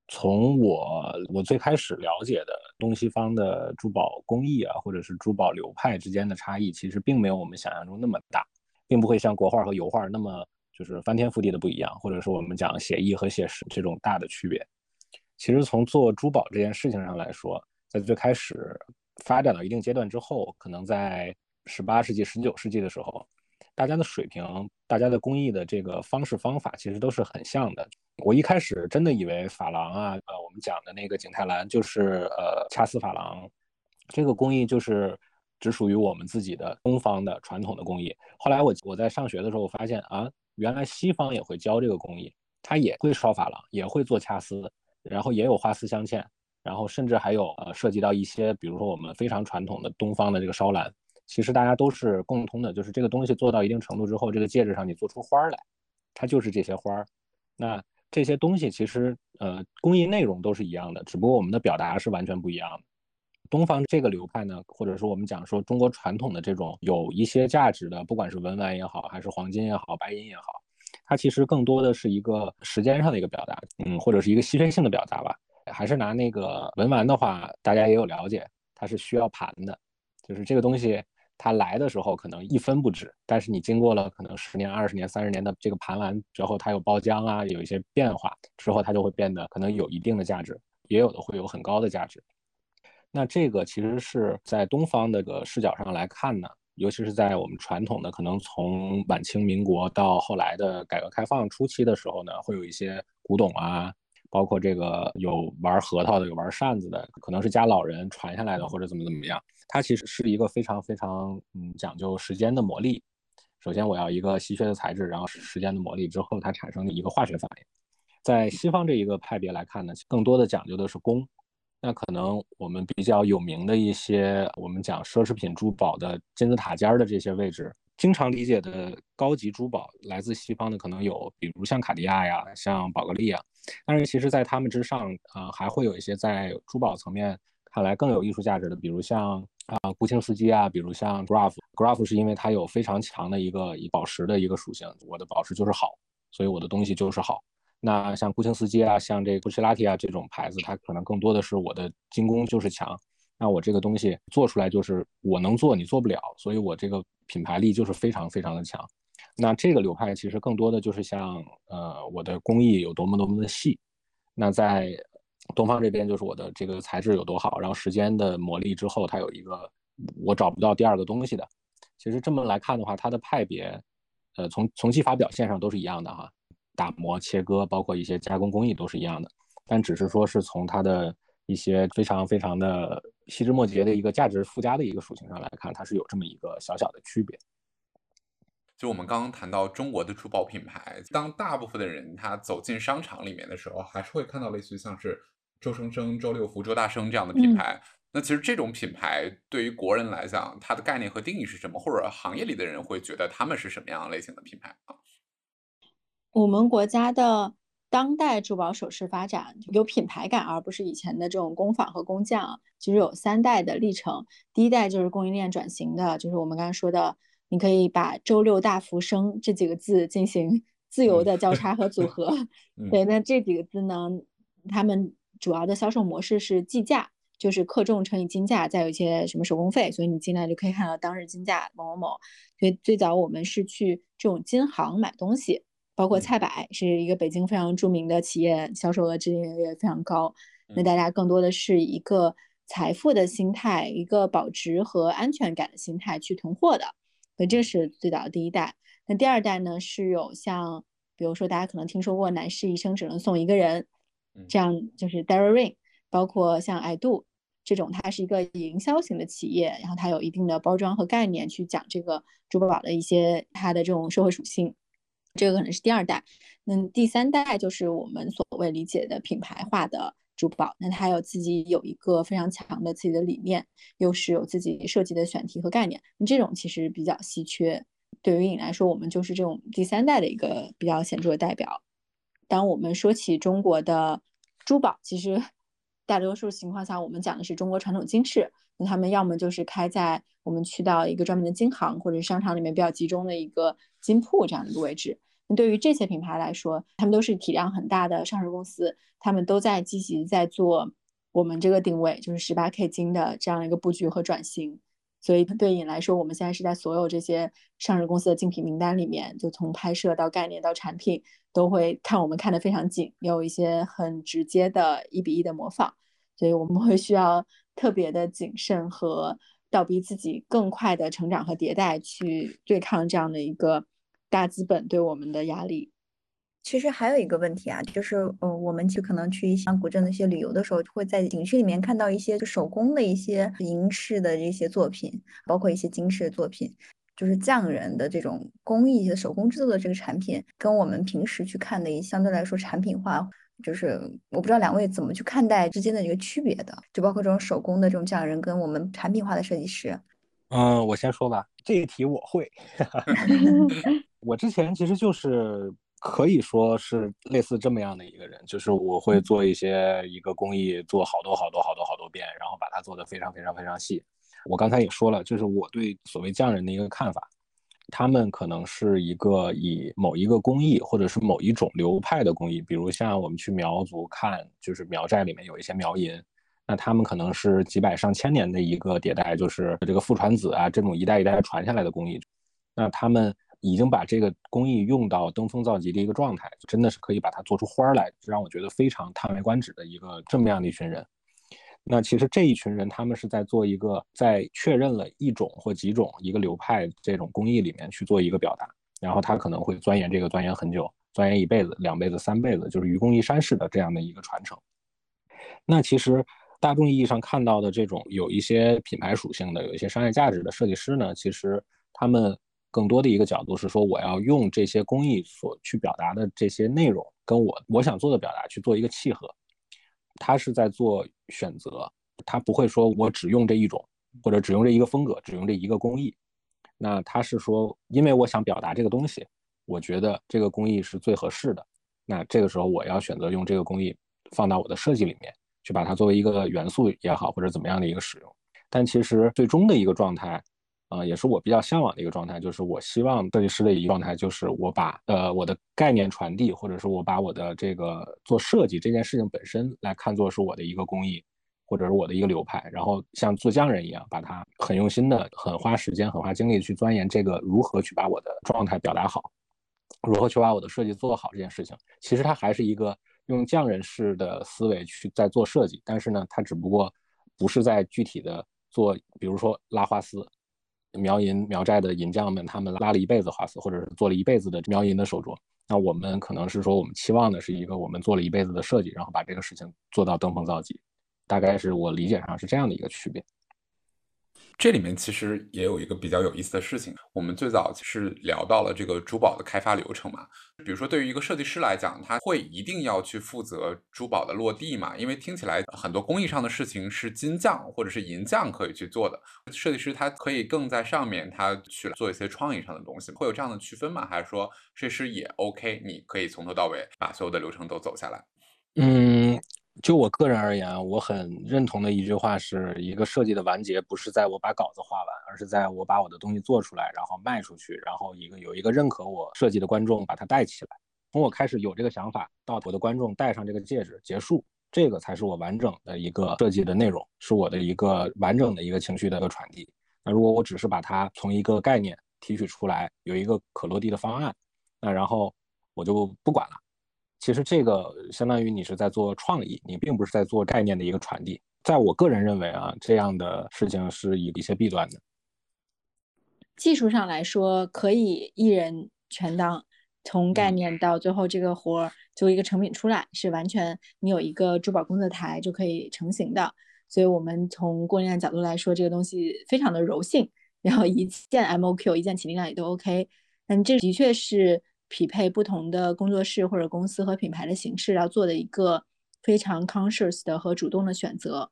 从我我最开始了解的东西方的珠宝工艺啊，或者是珠宝流派之间的差异，其实并没有我们想象中那么大，并不会像国画和油画那么就是翻天覆地的不一样，或者说我们讲写意和写实这种大的区别。其实从做珠宝这件事情上来说，在最开始发展到一定阶段之后，可能在十八世纪、十九世纪的时候。大家的水平，大家的工艺的这个方式方法，其实都是很像的。我一开始真的以为珐琅啊，呃，我们讲的那个景泰蓝就是呃掐丝珐琅，这个工艺就是只属于我们自己的东方的传统的工艺。后来我我在上学的时候，我发现啊，原来西方也会教这个工艺，它也会烧珐琅，也会做掐丝，然后也有花丝镶嵌，然后甚至还有呃涉及到一些，比如说我们非常传统的东方的这个烧蓝。其实大家都是共通的，就是这个东西做到一定程度之后，这个戒指上你做出花来，它就是这些花儿。那这些东西其实呃工艺内容都是一样的，只不过我们的表达是完全不一样的。东方这个流派呢，或者说我们讲说中国传统的这种有一些价值的，不管是文玩也好，还是黄金也好，白银也好，它其实更多的是一个时间上的一个表达，嗯，或者是一个稀缺性的表达吧。还是拿那个文玩的话，大家也有了解，它是需要盘的，就是这个东西。它来的时候可能一分不值，但是你经过了可能十年、二十年、三十年的这个盘完之后，它有包浆啊，有一些变化之后，它就会变得可能有一定的价值，也有的会有很高的价值。那这个其实是在东方的个视角上来看呢，尤其是在我们传统的可能从晚清民国到后来的改革开放初期的时候呢，会有一些古董啊，包括这个有玩核桃的，有玩扇子的，可能是家老人传下来的，或者怎么怎么样。它其实是一个非常非常嗯讲究时间的磨砺。首先我要一个稀缺的材质，然后时间的磨砺之后，它产生的一个化学反应。在西方这一个派别来看呢，更多的讲究的是工。那可能我们比较有名的一些，我们讲奢侈品珠宝的金字塔尖儿的这些位置，经常理解的高级珠宝来自西方的可能有，比如像卡地亚呀，像宝格丽啊。但是其实在他们之上啊，还会有一些在珠宝层面看来更有艺术价值的，比如像。啊，顾清斯基啊，比如像 Graff。Graff 是因为它有非常强的一个宝石的一个属性，我的宝石就是好，所以我的东西就是好。那像顾清斯基啊，像这个布奇拉提啊这种牌子，它可能更多的是我的精工就是强，那我这个东西做出来就是我能做，你做不了，所以我这个品牌力就是非常非常的强。那这个流派其实更多的就是像呃我的工艺有多么多么的细，那在。东方这边就是我的这个材质有多好，然后时间的磨砺之后，它有一个我找不到第二个东西的。其实这么来看的话，它的派别，呃，从从技法表现上都是一样的哈，打磨、切割，包括一些加工工艺都是一样的，但只是说是从它的一些非常非常的细枝末节的一个价值附加的一个属性上来看，它是有这么一个小小的区别。就我们刚刚谈到中国的珠宝品牌，当大部分的人他走进商场里面的时候，还是会看到类似于像是。周生生、周六福、周大生这样的品牌，那其实这种品牌对于国人来讲，它的概念和定义是什么？或者行业里的人会觉得他们是什么样类型的品牌啊？我们国家的当代珠宝首饰发展有品牌感，而不是以前的这种工坊和工匠。其实有三代的历程，第一代就是供应链转型的，就是我们刚才说的，你可以把“周六大福生”这几个字进行 自由的交叉和组 合。对，那这几个字呢，他们主要的销售模式是计价，就是克重乘以金价，再有一些什么手工费，所以你进来就可以看到当日金价某某某。所以最早我们是去这种金行买东西。包括菜百是一个北京非常著名的企业，销售额至今也非常高。那大家更多的是一个财富的心态，一个保值和安全感的心态去囤货的。所以这是最早的第一代。那第二代呢，是有像比如说大家可能听说过男士一生只能送一个人，这样就是 Dara Ring，包括像 I Do 这种，它是一个营销型的企业，然后它有一定的包装和概念去讲这个珠宝的一些它的这种社会属性。这个可能是第二代，那第三代就是我们所谓理解的品牌化的珠宝，那它有自己有一个非常强的自己的理念，又是有自己设计的选题和概念，那这种其实比较稀缺。对于你来说，我们就是这种第三代的一个比较显著的代表。当我们说起中国的珠宝，其实 大多数情况下我们讲的是中国传统金饰，那他们要么就是开在我们去到一个专门的金行或者商场里面比较集中的一个金铺这样的一个位置。对于这些品牌来说，他们都是体量很大的上市公司，他们都在积极在做我们这个定位，就是十八 K 金的这样一个布局和转型。所以对你来说，我们现在是在所有这些上市公司的竞品名单里面，就从拍摄到概念到产品，都会看我们看得非常紧，有一些很直接的一比一的模仿。所以我们会需要特别的谨慎和倒逼自己更快的成长和迭代，去对抗这样的一个。大资本对我们的压力，其实还有一个问题啊，就是呃，我们去可能去一些古镇的一些旅游的时候，会在景区里面看到一些手工的一些银饰的这些作品，包括一些金饰的作品，就是匠人的这种工艺的手工制作的这个产品，跟我们平时去看的一相对来说产品化，就是我不知道两位怎么去看待之间的一个区别的，就包括这种手工的这种匠人跟我们产品化的设计师。嗯，我先说吧，这一题我会。我之前其实就是可以说是类似这么样的一个人，就是我会做一些一个工艺，做好多好多好多好多遍，然后把它做得非常非常非常细。我刚才也说了，就是我对所谓匠人的一个看法，他们可能是一个以某一个工艺或者是某一种流派的工艺，比如像我们去苗族看，就是苗寨里面有一些苗银，那他们可能是几百上千年的一个迭代，就是这个父传子啊，这种一代一代传下来的工艺，那他们。已经把这个工艺用到登峰造极的一个状态，真的是可以把它做出花来，让我觉得非常叹为观止的一个这么样的一群人。那其实这一群人，他们是在做一个在确认了一种或几种一个流派这种工艺里面去做一个表达，然后他可能会钻研这个钻研很久，钻研一辈子、两辈子、三辈子，就是愚公移山式的这样的一个传承。那其实大众意义上看到的这种有一些品牌属性的、有一些商业价值的设计师呢，其实他们。更多的一个角度是说，我要用这些工艺所去表达的这些内容，跟我我想做的表达去做一个契合。他是在做选择，他不会说我只用这一种，或者只用这一个风格，只用这一个工艺。那他是说，因为我想表达这个东西，我觉得这个工艺是最合适的。那这个时候我要选择用这个工艺放到我的设计里面，去把它作为一个元素也好，或者怎么样的一个使用。但其实最终的一个状态。啊，也是我比较向往的一个状态，就是我希望设计师的一个状态，就是我把呃我的概念传递，或者是我把我的这个做设计这件事情本身来看作是我的一个工艺，或者是我的一个流派，然后像做匠人一样，把它很用心的、很花时间、很花精力去钻研这个如何去把我的状态表达好，如何去把我的设计做好这件事情。其实它还是一个用匠人式的思维去在做设计，但是呢，它只不过不是在具体的做，比如说拉花丝。苗银苗寨的银匠们，他们拉了一辈子花丝，或者是做了一辈子的苗银的手镯。那我们可能是说，我们期望的是一个我们做了一辈子的设计，然后把这个事情做到登峰造极。大概是我理解上是这样的一个区别。这里面其实也有一个比较有意思的事情，我们最早是聊到了这个珠宝的开发流程嘛。比如说，对于一个设计师来讲，他会一定要去负责珠宝的落地嘛？因为听起来很多工艺上的事情是金匠或者是银匠可以去做的，设计师他可以更在上面，他去做一些创意上的东西，会有这样的区分吗？还是说设计师也 OK，你可以从头到尾把所有的流程都走下来？嗯。就我个人而言，我很认同的一句话是一个设计的完结，不是在我把稿子画完，而是在我把我的东西做出来，然后卖出去，然后一个有一个认可我设计的观众把它带起来。从我开始有这个想法到我的观众戴上这个戒指结束，这个才是我完整的一个设计的内容，是我的一个完整的一个情绪的一个传递。那如果我只是把它从一个概念提取出来，有一个可落地的方案，那然后我就不管了。其实这个相当于你是在做创意，你并不是在做概念的一个传递。在我个人认为啊，这样的事情是有一些弊端的。技术上来说，可以一人全当，从概念到最后这个活儿就一个成品出来，是完全你有一个珠宝工作台就可以成型的。所以我们从供应链角度来说，这个东西非常的柔性，然后一件 MOQ 一件起订量也都 OK。但，这的确是。匹配不同的工作室或者公司和品牌的形式要做的一个非常 conscious 的和主动的选择。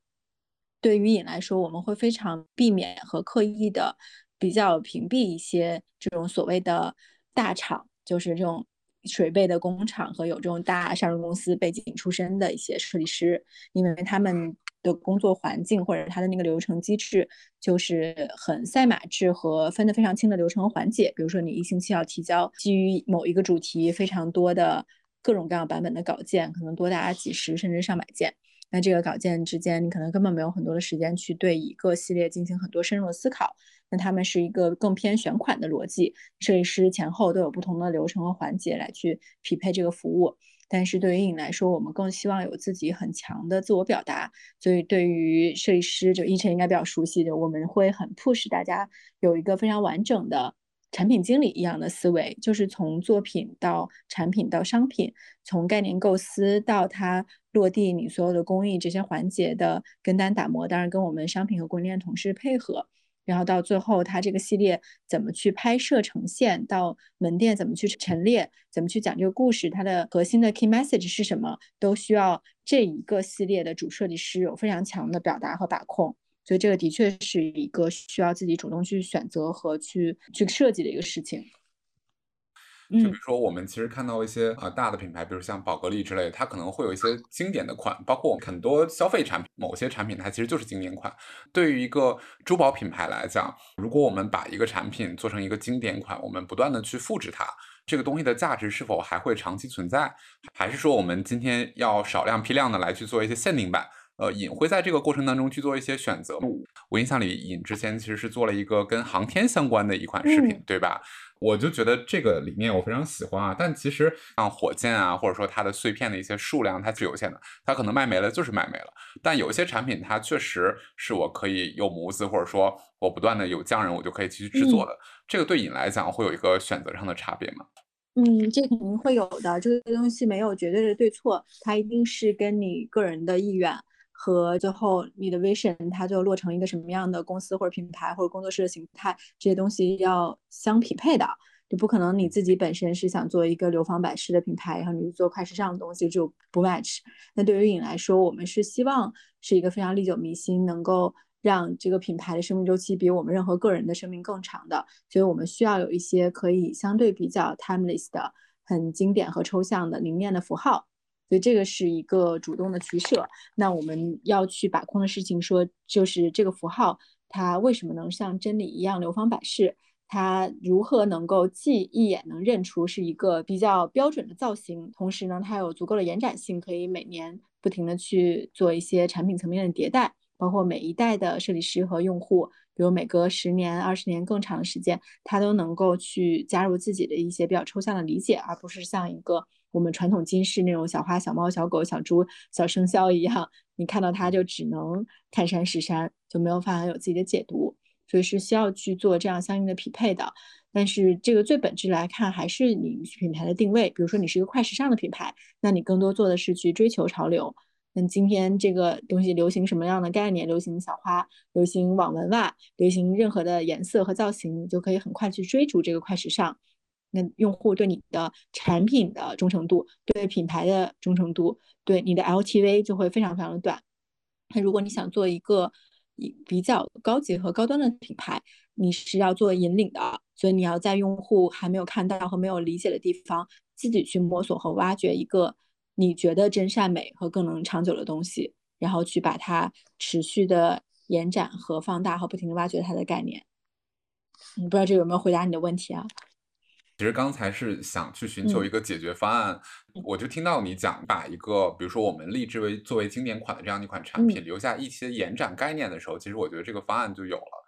对于你来说，我们会非常避免和刻意的比较屏蔽一些这种所谓的大厂，就是这种水贝的工厂和有这种大上市公司背景出身的一些设计师，因为他们。的工作环境或者它的那个流程机制，就是很赛马制和分得非常清的流程和环节。比如说，你一星期要提交基于某一个主题非常多的各种各样版本的稿件，可能多达几十甚至上百件。那这个稿件之间，你可能根本没有很多的时间去对一个系列进行很多深入的思考。那他们是一个更偏选款的逻辑，设计师前后都有不同的流程和环节来去匹配这个服务。但是对于影来说，我们更希望有自己很强的自我表达，所以对于设计师，就一晨应该比较熟悉的，我们会很 push 大家有一个非常完整的产品经理一样的思维，就是从作品到产品到商品，从概念构思到它落地，你所有的工艺这些环节的跟单打磨，当然跟我们商品和供应链同事配合。然后到最后，它这个系列怎么去拍摄呈现，到门店怎么去陈列，怎么去讲这个故事，它的核心的 key message 是什么，都需要这一个系列的主设计师有非常强的表达和把控。所以这个的确是一个需要自己主动去选择和去去设计的一个事情。就比如说，我们其实看到一些呃大的品牌，比如像宝格丽之类，它可能会有一些经典的款，包括很多消费产品，某些产品它其实就是经典款。对于一个珠宝品牌来讲，如果我们把一个产品做成一个经典款，我们不断的去复制它，这个东西的价值是否还会长期存在？还是说我们今天要少量批量的来去做一些限定版？呃，尹会在这个过程当中去做一些选择。我印象里，尹之前其实是做了一个跟航天相关的一款饰品，对吧？我就觉得这个理念我非常喜欢啊。但其实像火箭啊，或者说它的碎片的一些数量，它是有限的，它可能卖没了就是卖没了。但有一些产品，它确实是我可以有模子，或者说我不断的有匠人，我就可以继续制作的。这个对尹来讲会有一个选择上的差别吗？嗯，这肯定会有的。这个东西没有绝对的对错，它一定是跟你个人的意愿。和最后你的 vision，它就落成一个什么样的公司或者品牌或者工作室的形态，这些东西要相匹配的，就不可能你自己本身是想做一个流芳百世的品牌，然后你做快时尚的东西就不 match。那对于影来说，我们是希望是一个非常历久弥新，能够让这个品牌的生命周期比我们任何个人的生命更长的，所以我们需要有一些可以相对比较 timeless 的、很经典和抽象的凝练的符号。所以这个是一个主动的取舍。那我们要去把控的事情，说就是这个符号它为什么能像真理一样流芳百世？它如何能够既一眼能认出是一个比较标准的造型，同时呢，它有足够的延展性，可以每年不停的去做一些产品层面的迭代，包括每一代的设计师和用户，比如每隔十年、二十年更长的时间，他都能够去加入自己的一些比较抽象的理解，而不是像一个。我们传统金饰那种小花、小猫、小狗、小猪、小生肖一样，你看到它就只能看山是山，就没有办法有自己的解读，所以是需要去做这样相应的匹配的。但是这个最本质来看，还是你品牌的定位。比如说你是一个快时尚的品牌，那你更多做的是去追求潮流。那今天这个东西流行什么样的概念？流行小花，流行网纹袜，流行任何的颜色和造型，你就可以很快去追逐这个快时尚。那用户对你的产品的忠诚度，对品牌的忠诚度，对你的 LTV 就会非常非常的短。那如果你想做一个比较高级和高端的品牌，你是要做引领的，所以你要在用户还没有看到和没有理解的地方，自己去摸索和挖掘一个。你觉得真善美和更能长久的东西，然后去把它持续的延展和放大，和不停的挖掘它的概念。你不知道这有没有回答你的问题啊？其实刚才是想去寻求一个解决方案，我就听到你讲把一个，比如说我们立志为作为经典款的这样一款产品，留下一些延展概念的时候，其实我觉得这个方案就有了。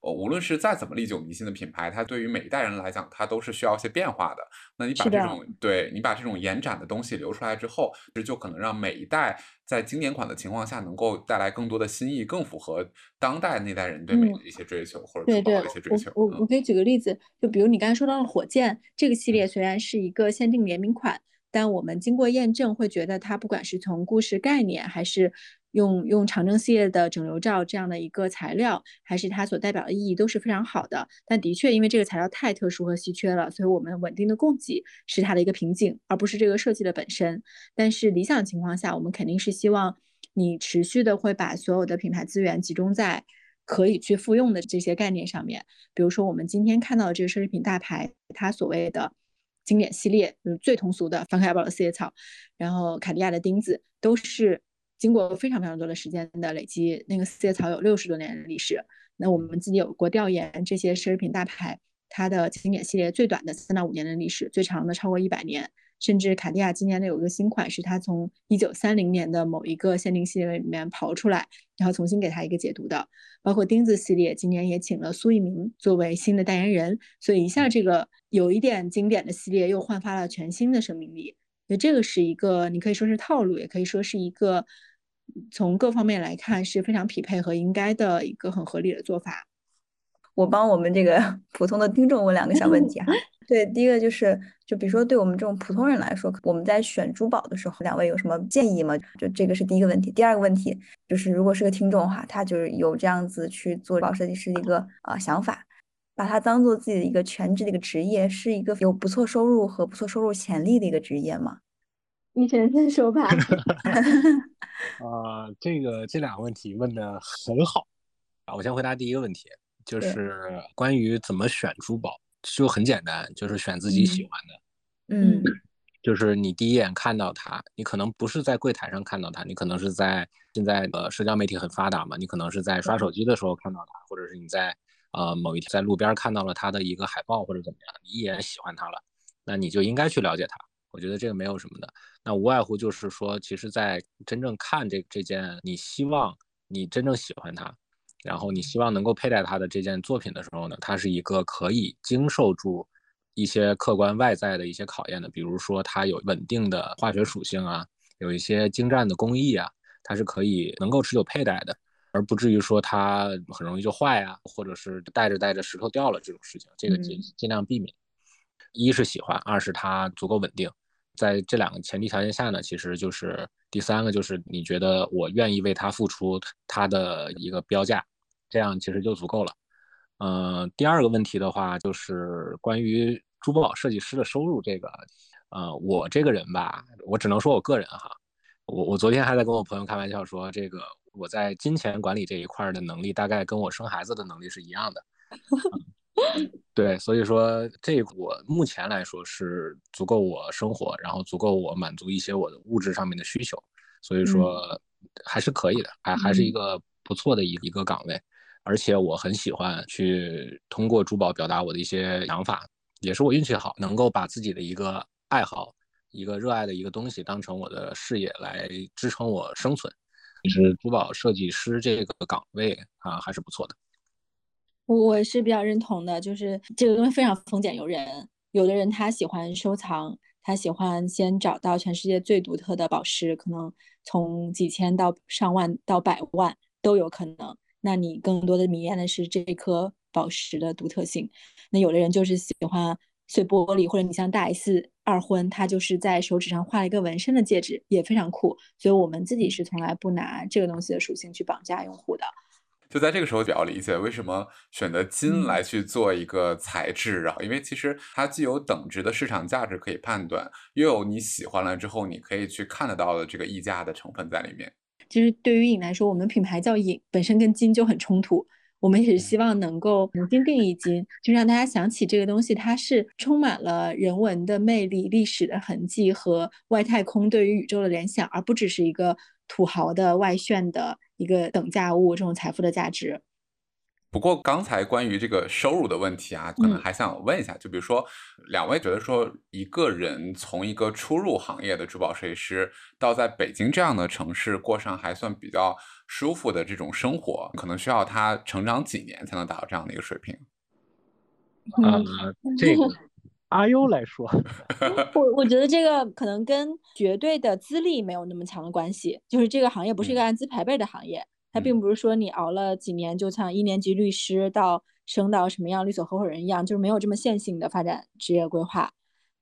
呃，无论是再怎么历久弥新的品牌，它对于每一代人来讲，它都是需要一些变化的。那你把这种对你把这种延展的东西留出来之后，其实就可能让每一代在经典款的情况下，能够带来更多的新意，更符合当代那代人对美的一些追求，或者珠宝的一些追求。我我可以举个例子，就比如你刚才说到了火箭这个系列，虽然是一个限定联名款，但我们经过验证，会觉得它不管是从故事概念还是。用用长征系列的整流罩这样的一个材料，还是它所代表的意义都是非常好的。但的确，因为这个材料太特殊和稀缺了，所以我们稳定的供给是它的一个瓶颈，而不是这个设计的本身。但是理想情况下，我们肯定是希望你持续的会把所有的品牌资源集中在可以去复用的这些概念上面。比如说，我们今天看到的这个奢侈品大牌，它所谓的经典系列，就是最通俗的梵克雅宝的四叶草，然后卡地亚的钉子，都是。经过非常非常多的时间的累积，那个四叶草有六十多年的历史。那我们自己有过调研，这些奢侈品大牌，它的经典系列最短的三到五年的历史，最长的超过一百年。甚至卡地亚今年的有一个新款，是它从一九三零年的某一个限定系列里面刨出来，然后重新给它一个解读的。包括钉子系列，今年也请了苏一鸣作为新的代言人，所以一下这个有一点经典的系列又焕发了全新的生命力。所以这个是一个，你可以说是套路，也可以说是一个。从各方面来看是非常匹配和应该的一个很合理的做法。我帮我们这个 普通的听众问两个小问题啊。对，第一个就是，就比如说对我们这种普通人来说，我们在选珠宝的时候，两位有什么建议吗？就这个是第一个问题。第二个问题就是，如果是个听众哈，他就是有这样子去做珠宝设计师的一个啊想法，把它当做自己的一个全职的一个职业，是一个有不错收入和不错收入潜力的一个职业吗？你先先说吧。啊，这个这两个问题问的很好啊！我先回答第一个问题，就是关于怎么选珠宝，就很简单，就是选自己喜欢的。嗯，就是你第一眼看到它，你可能不是在柜台上看到它，你可能是在现在呃社交媒体很发达嘛，你可能是在刷手机的时候看到它，或者是你在呃某一天在路边看到了它的一个海报或者怎么样，你一眼喜欢它了，那你就应该去了解它。我觉得这个没有什么的，那无外乎就是说，其实，在真正看这这件你希望你真正喜欢它，然后你希望能够佩戴它的这件作品的时候呢，它是一个可以经受住一些客观外在的一些考验的，比如说它有稳定的化学属性啊，有一些精湛的工艺啊，它是可以能够持久佩戴的，而不至于说它很容易就坏啊，或者是戴着戴着石头掉了这种事情，这个尽尽量避免。一是喜欢，二是它足够稳定。在这两个前提条件下呢，其实就是第三个，就是你觉得我愿意为它付出它的一个标价，这样其实就足够了。嗯，第二个问题的话，就是关于珠宝设计师的收入这个，呃，我这个人吧，我只能说我个人哈，我我昨天还在跟我朋友开玩笑说，这个我在金钱管理这一块的能力，大概跟我生孩子的能力是一样的。对，所以说这我目前来说是足够我生活，然后足够我满足一些我的物质上面的需求，所以说还是可以的，还还是一个不错的一一个岗位，而且我很喜欢去通过珠宝表达我的一些想法，也是我运气好，能够把自己的一个爱好、一个热爱的一个东西当成我的事业来支撑我生存，其实珠宝设计师这个岗位啊还是不错的。我我是比较认同的，就是这个东西非常丰俭由人。有的人他喜欢收藏，他喜欢先找到全世界最独特的宝石，可能从几千到上万到百万都有可能。那你更多的迷恋的是这颗宝石的独特性。那有的人就是喜欢碎玻璃，或者你像大 S 二婚，她就是在手指上画了一个纹身的戒指，也非常酷。所以我们自己是从来不拿这个东西的属性去绑架用户的。就在这个时候比较理解为什么选择金嗯来去做一个材质啊，因为其实它既有等值的市场价值可以判断，又有你喜欢了之后你可以去看得到的这个溢价的成分在里面。其实对于影来说，我们品牌叫影，本身跟金就很冲突。我们也是希望能够重新定义金，就让大家想起这个东西，它是充满了人文的魅力、历史的痕迹和外太空对于宇宙的联想，而不只是一个土豪的外炫的一个等价物，这种财富的价值。不过刚才关于这个收入的问题啊，可能嗯。还想问一下，就比如说两位觉得说一个人从一个初入行业的珠宝设计师，到在北京这样的城市过上还算比较舒服的这种生活，可能需要他成长几年才能达到这样的一个水平？啊嗯，这个 阿优来说，我我觉得这个可能跟绝对的资历没有那么强的关系，就是这个行业不是一个嗯。按资排辈的行业，它嗯并不是说你熬了几年就像一年级律师到升到什么样律所合伙人一样，就是没有这么线性的发展职业规划。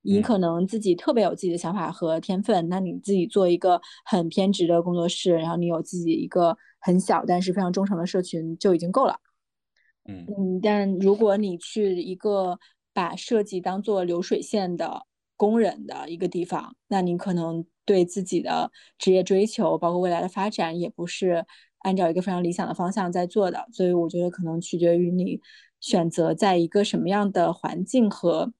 你嗯可能自己特别有自己的想法和天分，那你自己做一个很偏执的工作室，然后你有自己一个很小但是非常忠诚的社群就已经够了。嗯嗯，但如果你去一个把设计当做流水线的工人的一个地方，那你可能对自己的职业追求，包括未来的发展，也不是按照一个非常理想的方向在做的。所以我觉得可能取决于你选择在一个什么样的环境和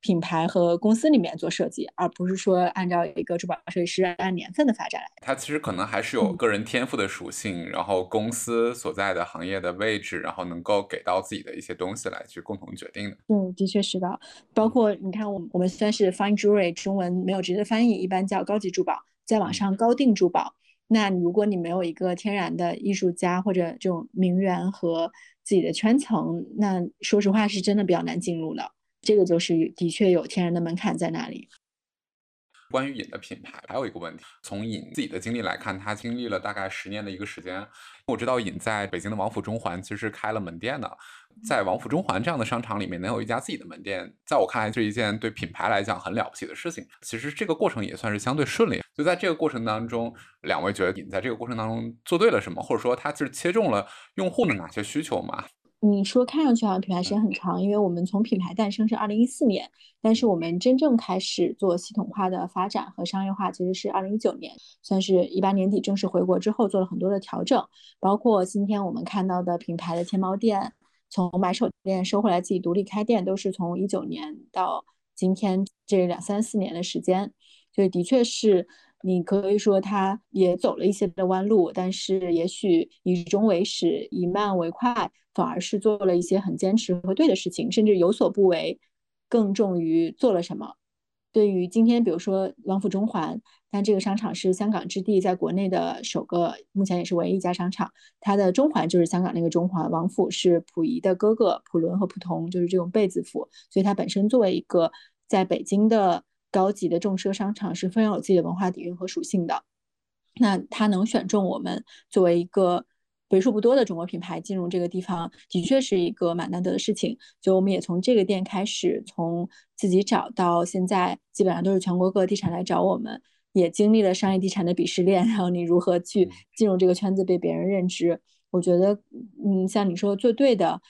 品牌和公司里面做设计，而不是说按照一个珠宝设计师按年份的发展来。它其实可能还是有嗯个人天赋的属性，然后公司所在的行业的位置，然后能够给到自己的一些东西来去共同决定的。嗯，的确是的，包括你看，我们我们虽然是 fine jewelry，中文没有直接翻译，一般叫高级珠宝，在网嗯上高定珠宝。那如果你没有一个天然的艺术家或者这种名媛和自己的圈层，那说实话是真的比较难进入的。这个就是的确有天然的门槛在那里。关于尹的品牌，还有一个问题，从尹自己的经历来看，他经历了大概十年的一个时间。我知道尹在北京的王府中环其实是开了门店的，在王府中环这样的商场里面能有一家自己的门店，在我看来是一件对品牌来讲很了不起的事情。其实这个过程也算是相对顺利。就在这个过程当中，两位觉得尹在这个过程当中做对了什么，或者说他是切中了用户的哪些需求吗？你说看上去好像品牌时间很长，因为我们从品牌诞生是二零一四年，但是我们真正开始做系统化的发展和商业化其实是二零一九年，算是一八年底正式回国之后做了很多的调整，包括今天我们看到的品牌的天猫店，从买手店收回来自己独立开店，都是从一九年到今天这两三四年的时间，所以的确是。你可以说他也走了一些的弯路，但是也许以终为始，以慢为快，反而是做了一些很坚持和对的事情，甚至有所不为，更重于做了什么。对于今天，比如说王府中环，但这个商场是香港置地在国内的首个，目前也是唯一一家商场。它的中环就是香港那个中环，王府是溥仪的哥哥溥伦和溥同，就是这种贝字府，所以它本身作为一个在北京的。高级的重奢商场是非常有自己的文化底蕴和属性的，那它能选中我们作为一个为数不多的中国品牌进入这个地方，的确是一个蛮难得的事情。所以我们也从这个店开始，从自己找到现在，基本上都是全国各地产来找我们，也经历了商业地产的鄙视链，然后你如何去进入这个圈子，被别人认知。我觉得，嗯，像你说做对的，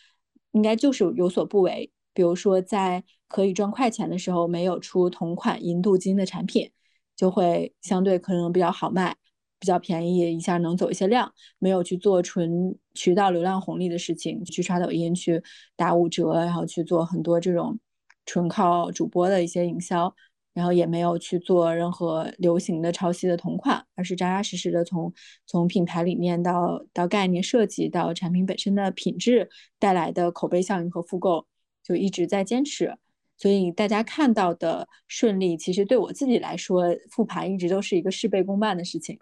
应该就是有所不为。比如说，在可以赚快钱的时候，没有出同款银镀金的产品，就会相对可能比较好卖，比较便宜，一下能走一些量。没有去做纯渠道流量红利的事情，去刷抖音，去打五折，然后去做很多这种纯靠主播的一些营销，然后也没有去做任何流行的抄袭的同款，而是扎扎实实的从从品牌理念到到概念设计到产品本身的品质带来的口碑效应和复购。就一直在坚持，所以大家看到的顺利，其实对我自己来说，复盘一直都是一个事倍功半的事情。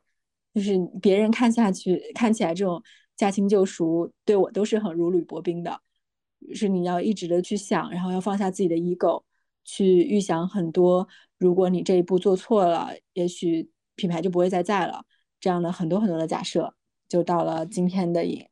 就是别人看下去看起来这种驾轻就熟，对我都是很如履薄冰的。是你要一直的去想，然后要放下自己的 ego，去预想很多，如果你这一步做错了，也许品牌就不会再在了。这样的很多很多的假设，就到了今天的影。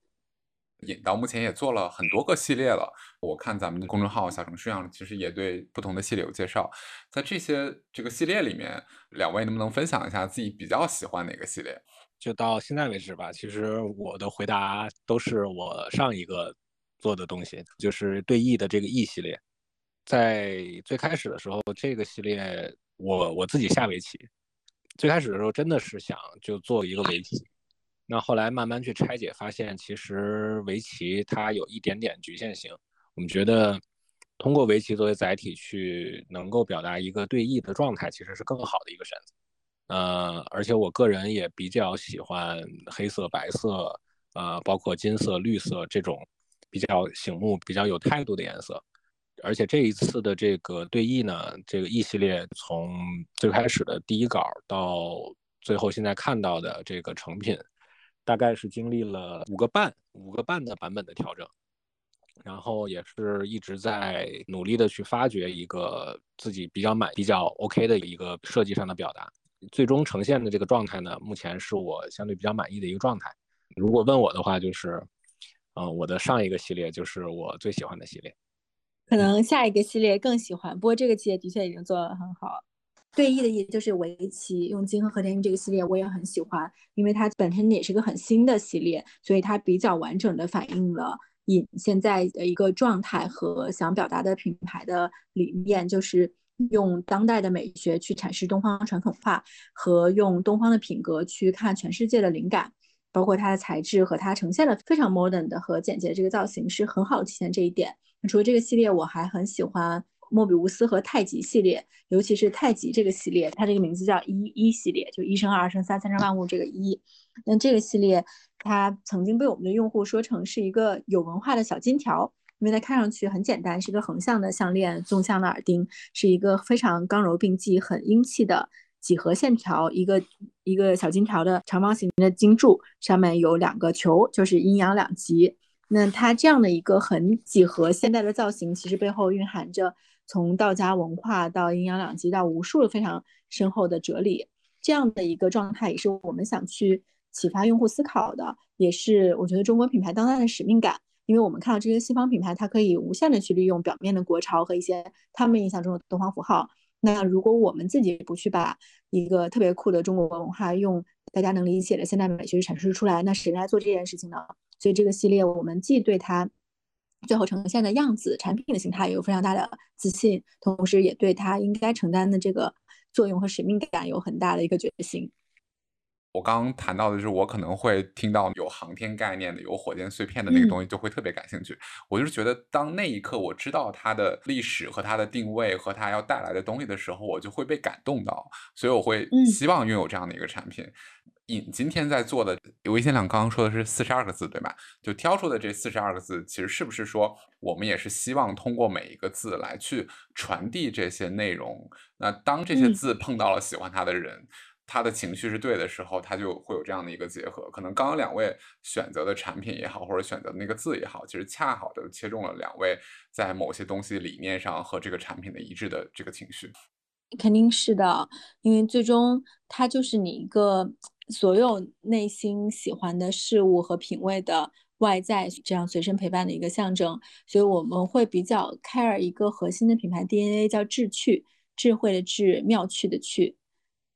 引到目前也做了很多个系列了。我看咱们的公众号小程序上，其实也对不同的系列有介绍。在这些这个系列里面，两位能不能分享一下自己比较喜欢哪个系列？就到现在为止吧，其实我的回答都是我上一个做的东西，就是对 E 的这个 E 系列。在最开始的时候，这个系列我我自己下围棋，最开始的时候真的是想就做一个围棋。那后来慢慢去拆解，发现其实围棋它有一点点局限性。我们觉得通过围棋作为载体去能够表达一个对弈的状态，其实是更好的一个选择。呃，而且我个人也比较喜欢黑色、白色，呃，包括金色、绿色这种比较醒目、比较有态度的颜色。而且这一次的这个对弈呢，这个 E 系列从最开始的第一稿到最后现在看到的这个成品。大概是经历了五个半五个半的版本的调整，然后也是一直在努力的去发掘一个自己比较满比较 OK 的一个设计上的表达，最终呈现的这个状态呢，目前是我相对比较满意的一个状态。如果问我的话，就是，嗯，我的上一个系列就是我最喜欢的系列，可能下一个系列更喜欢，不过这个系列的确已经做得很好。对弈的弈就是围棋，用金和和田玉这个系列我也很喜欢，因为它本身也是个很新的系列，所以它比较完整的反映了尹现在的一个状态和想表达的品牌的理念，就是用当代的美学去阐释东方传统化，和用东方的品格去看全世界的灵感，包括它的材质和它呈现的非常 modern 的和简洁的这个造型，是很好体现这一点。除了这个系列，我还很喜欢。莫比乌斯和太极系列，尤其是太极这个系列，它这个名字叫一一系列，就一生二二生三，三生万物这个一。那这个系列，它曾经被我们的用户说成是一个有文化的小金条，因为它看上去很简单，是个横向的项链，纵向的耳钉，是一个非常刚柔并济、很英气的几何线条，一个一个小金条的长方形的金柱，上面有两个球，就是阴阳两极。那它这样的一个很几何现代的造型，其实背后蕴含着。从道家文化到阴阳两极，到无数非常深厚的哲理，这样的一个状态，也是我们想去启发用户思考的，也是我觉得中国品牌当代的使命感。因为我们看到这些西方品牌，它可以无限的去利用表面的国潮和一些他们印象中的东方符号。那如果我们自己不去把一个特别酷的中国文化，用大家能理解的现代美学去阐释出来，那谁来做这件事情呢？所以这个系列，我们既对它。最后呈现的样子、产品的形态有非常大的自信，同时也对它应该承担的这个作用和使命感有很大的一个决心。我刚刚谈到的就是，我可能会听到有航天概念的、有火箭碎片的那个东西，就会特别感兴趣。我就是觉得，当那一刻我知道它的历史和它的定位和它要带来的东西的时候，我就会被感动到，所以我会希望拥有这样的一个产品。尹今天在做的微信上刚刚说的是四十二个字，对吧？就挑出的这四十二个字，其实是不是说我们也是希望通过每一个字来去传递这些内容？那当这些字碰到了喜欢它的人，他的情绪是对的时候，他就会有这样的一个结合。可能刚刚两位选择的产品也好，或者选择的那个字也好，其实恰好的切中了两位在某些东西理念上和这个产品的一致的这个情绪。肯定是的，因为最终它就是你一个。所有内心喜欢的事物和品味的外在，这样随身陪伴的一个象征，所以我们会比较 care 一个核心的品牌 DNA，叫智趣，智慧的智，妙趣的趣，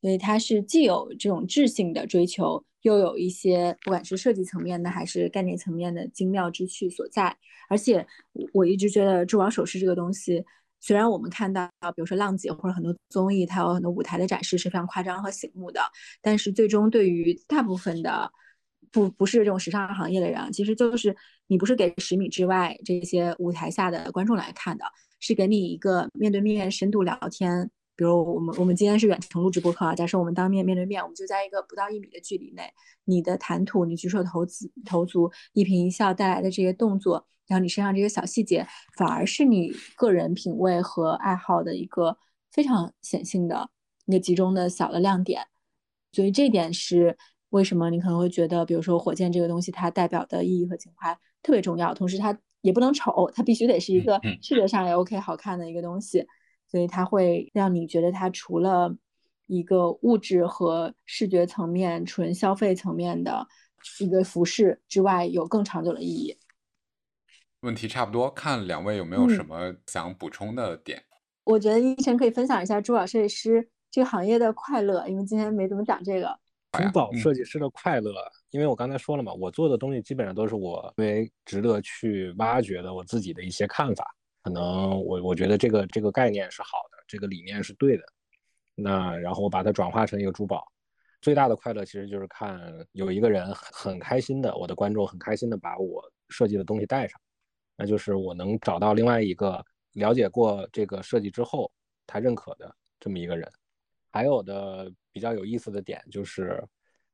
所以它是既有这种智性的追求，又有一些不管是设计层面的还是概念层面的精妙之趣所在。而且我一直觉得珠宝首饰这个东西。虽然我们看到，比如说浪姐或者很多综艺，它有很多舞台的展示是非常夸张和醒目的，但是最终对于大部分的不不是这种时尚行业的人，其实就是你不是给十米之外这些舞台下的观众来看的，是给你一个面对面深度聊天。比如我们我们今天是远程录制播课啊，假设我们当面面对面，我们就在一个不到一米的距离内，你的谈吐、你举手投足、投足一颦一笑带来的这些动作。然后你身上这些小细节，反而是你个人品味和爱好的一个非常显性的一个集中的小的亮点，所以这点是为什么你可能会觉得，比如说火箭这个东西，它代表的意义和情怀特别重要，同时它也不能丑，它必须得是一个视觉上也 OK 好看的一个东西，所以它会让你觉得它除了一个物质和视觉层面、纯消费层面的一个服饰之外，有更长久的意义。问题差不多，看两位有没有什么想补充的点。我觉得依晨可以分享一下珠宝设计师这个行业的快乐，因为今天没怎么讲这个。珠宝设计师的快乐，因为我刚才说了嘛，我做的东西基本上都是我认为值得去挖掘的，我自己的一些看法。可能我我觉得这个这个概念是好的，这个理念是对的。那然后我把它转化成一个珠宝，最大的快乐其实就是看有一个人很开心的，我的观众很开心的把我设计的东西带上，那就是我能找到另外一个了解过这个设计之后他认可的这么一个人。还有的比较有意思的点就是，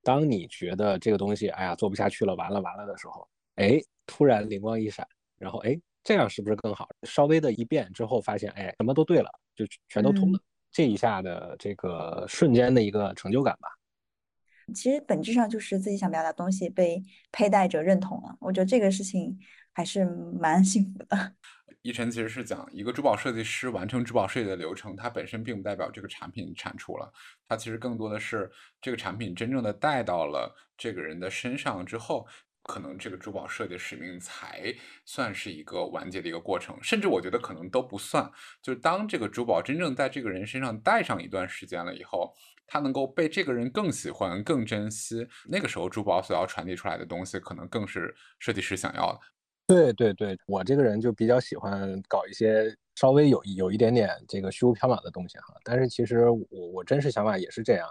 当你觉得这个东西哎呀做不下去了，完了完了的时候，哎，突然灵光一闪，然后哎，这样是不是更好？稍微的一变之后，发现哎，什么都对了，就全都通了。这一下的这个瞬间的一个成就感吧。其实本质上就是自己想表达东西被佩戴者认同了，我觉得这个事情还是蛮 幸福的。一晨其实是讲一个珠宝设计师完成珠宝设计的流程，它本身并不代表这个产品产出了，它其实更多的是这个产品真正的带到了这个人的身上之后，可能这个珠宝设计使命才算是一个完结的一个过程，甚至我觉得可能都不算。就是当这个珠宝真正在这个人身上戴上一段时间了以后，它能够被这个人更喜欢、更珍惜，那个时候珠宝所要传递出来的东西，可能更是设计师想要的。对对对，我这个人就比较喜欢搞一些稍微有有一点点这个虚无缥缈的东西哈。但是其实我我真实想法也是这样，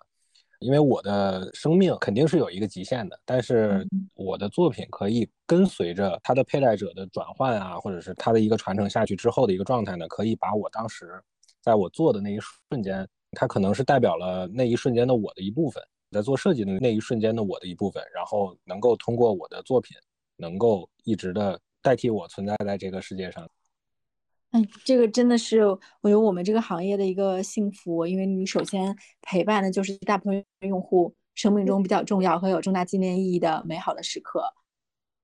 因为我的生命肯定是有一个极限的，但是我的作品可以跟随着它的佩戴者的转换啊，或者是它的一个传承下去之后的一个状态呢，可以把我当时在我做的那一瞬间，它可能是代表了那一瞬间的我的一部分，在做设计的那一瞬间的我的一部分，然后能够通过我的作品。能够一直的代替我存在在这个世界上，哎，这个真的是我觉得我们这个行业的一个幸福，因为你首先陪伴的就是大部分用户生命中比较重要和有重大纪念意义的美好的时刻，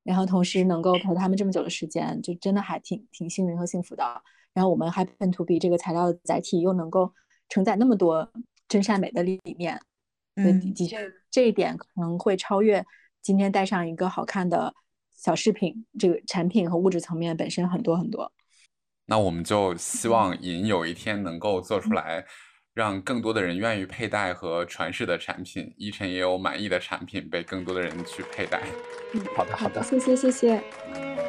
然后同时能够陪他们这么久的时间，就真的还挺挺幸运和幸福的。然后我们 Happen to be 这个材料的载体又能够承载那么多真善美的理念，嗯，的确这一点可能会超越今天带上一个好看的。小饰品这个产品和物质层面本身很多很多，那我们就希望银有一天能够做出来，让更多的人愿意佩戴和传世的产品。依晨也有满意的产品被更多的人去佩戴。嗯，好的好的，谢谢谢谢。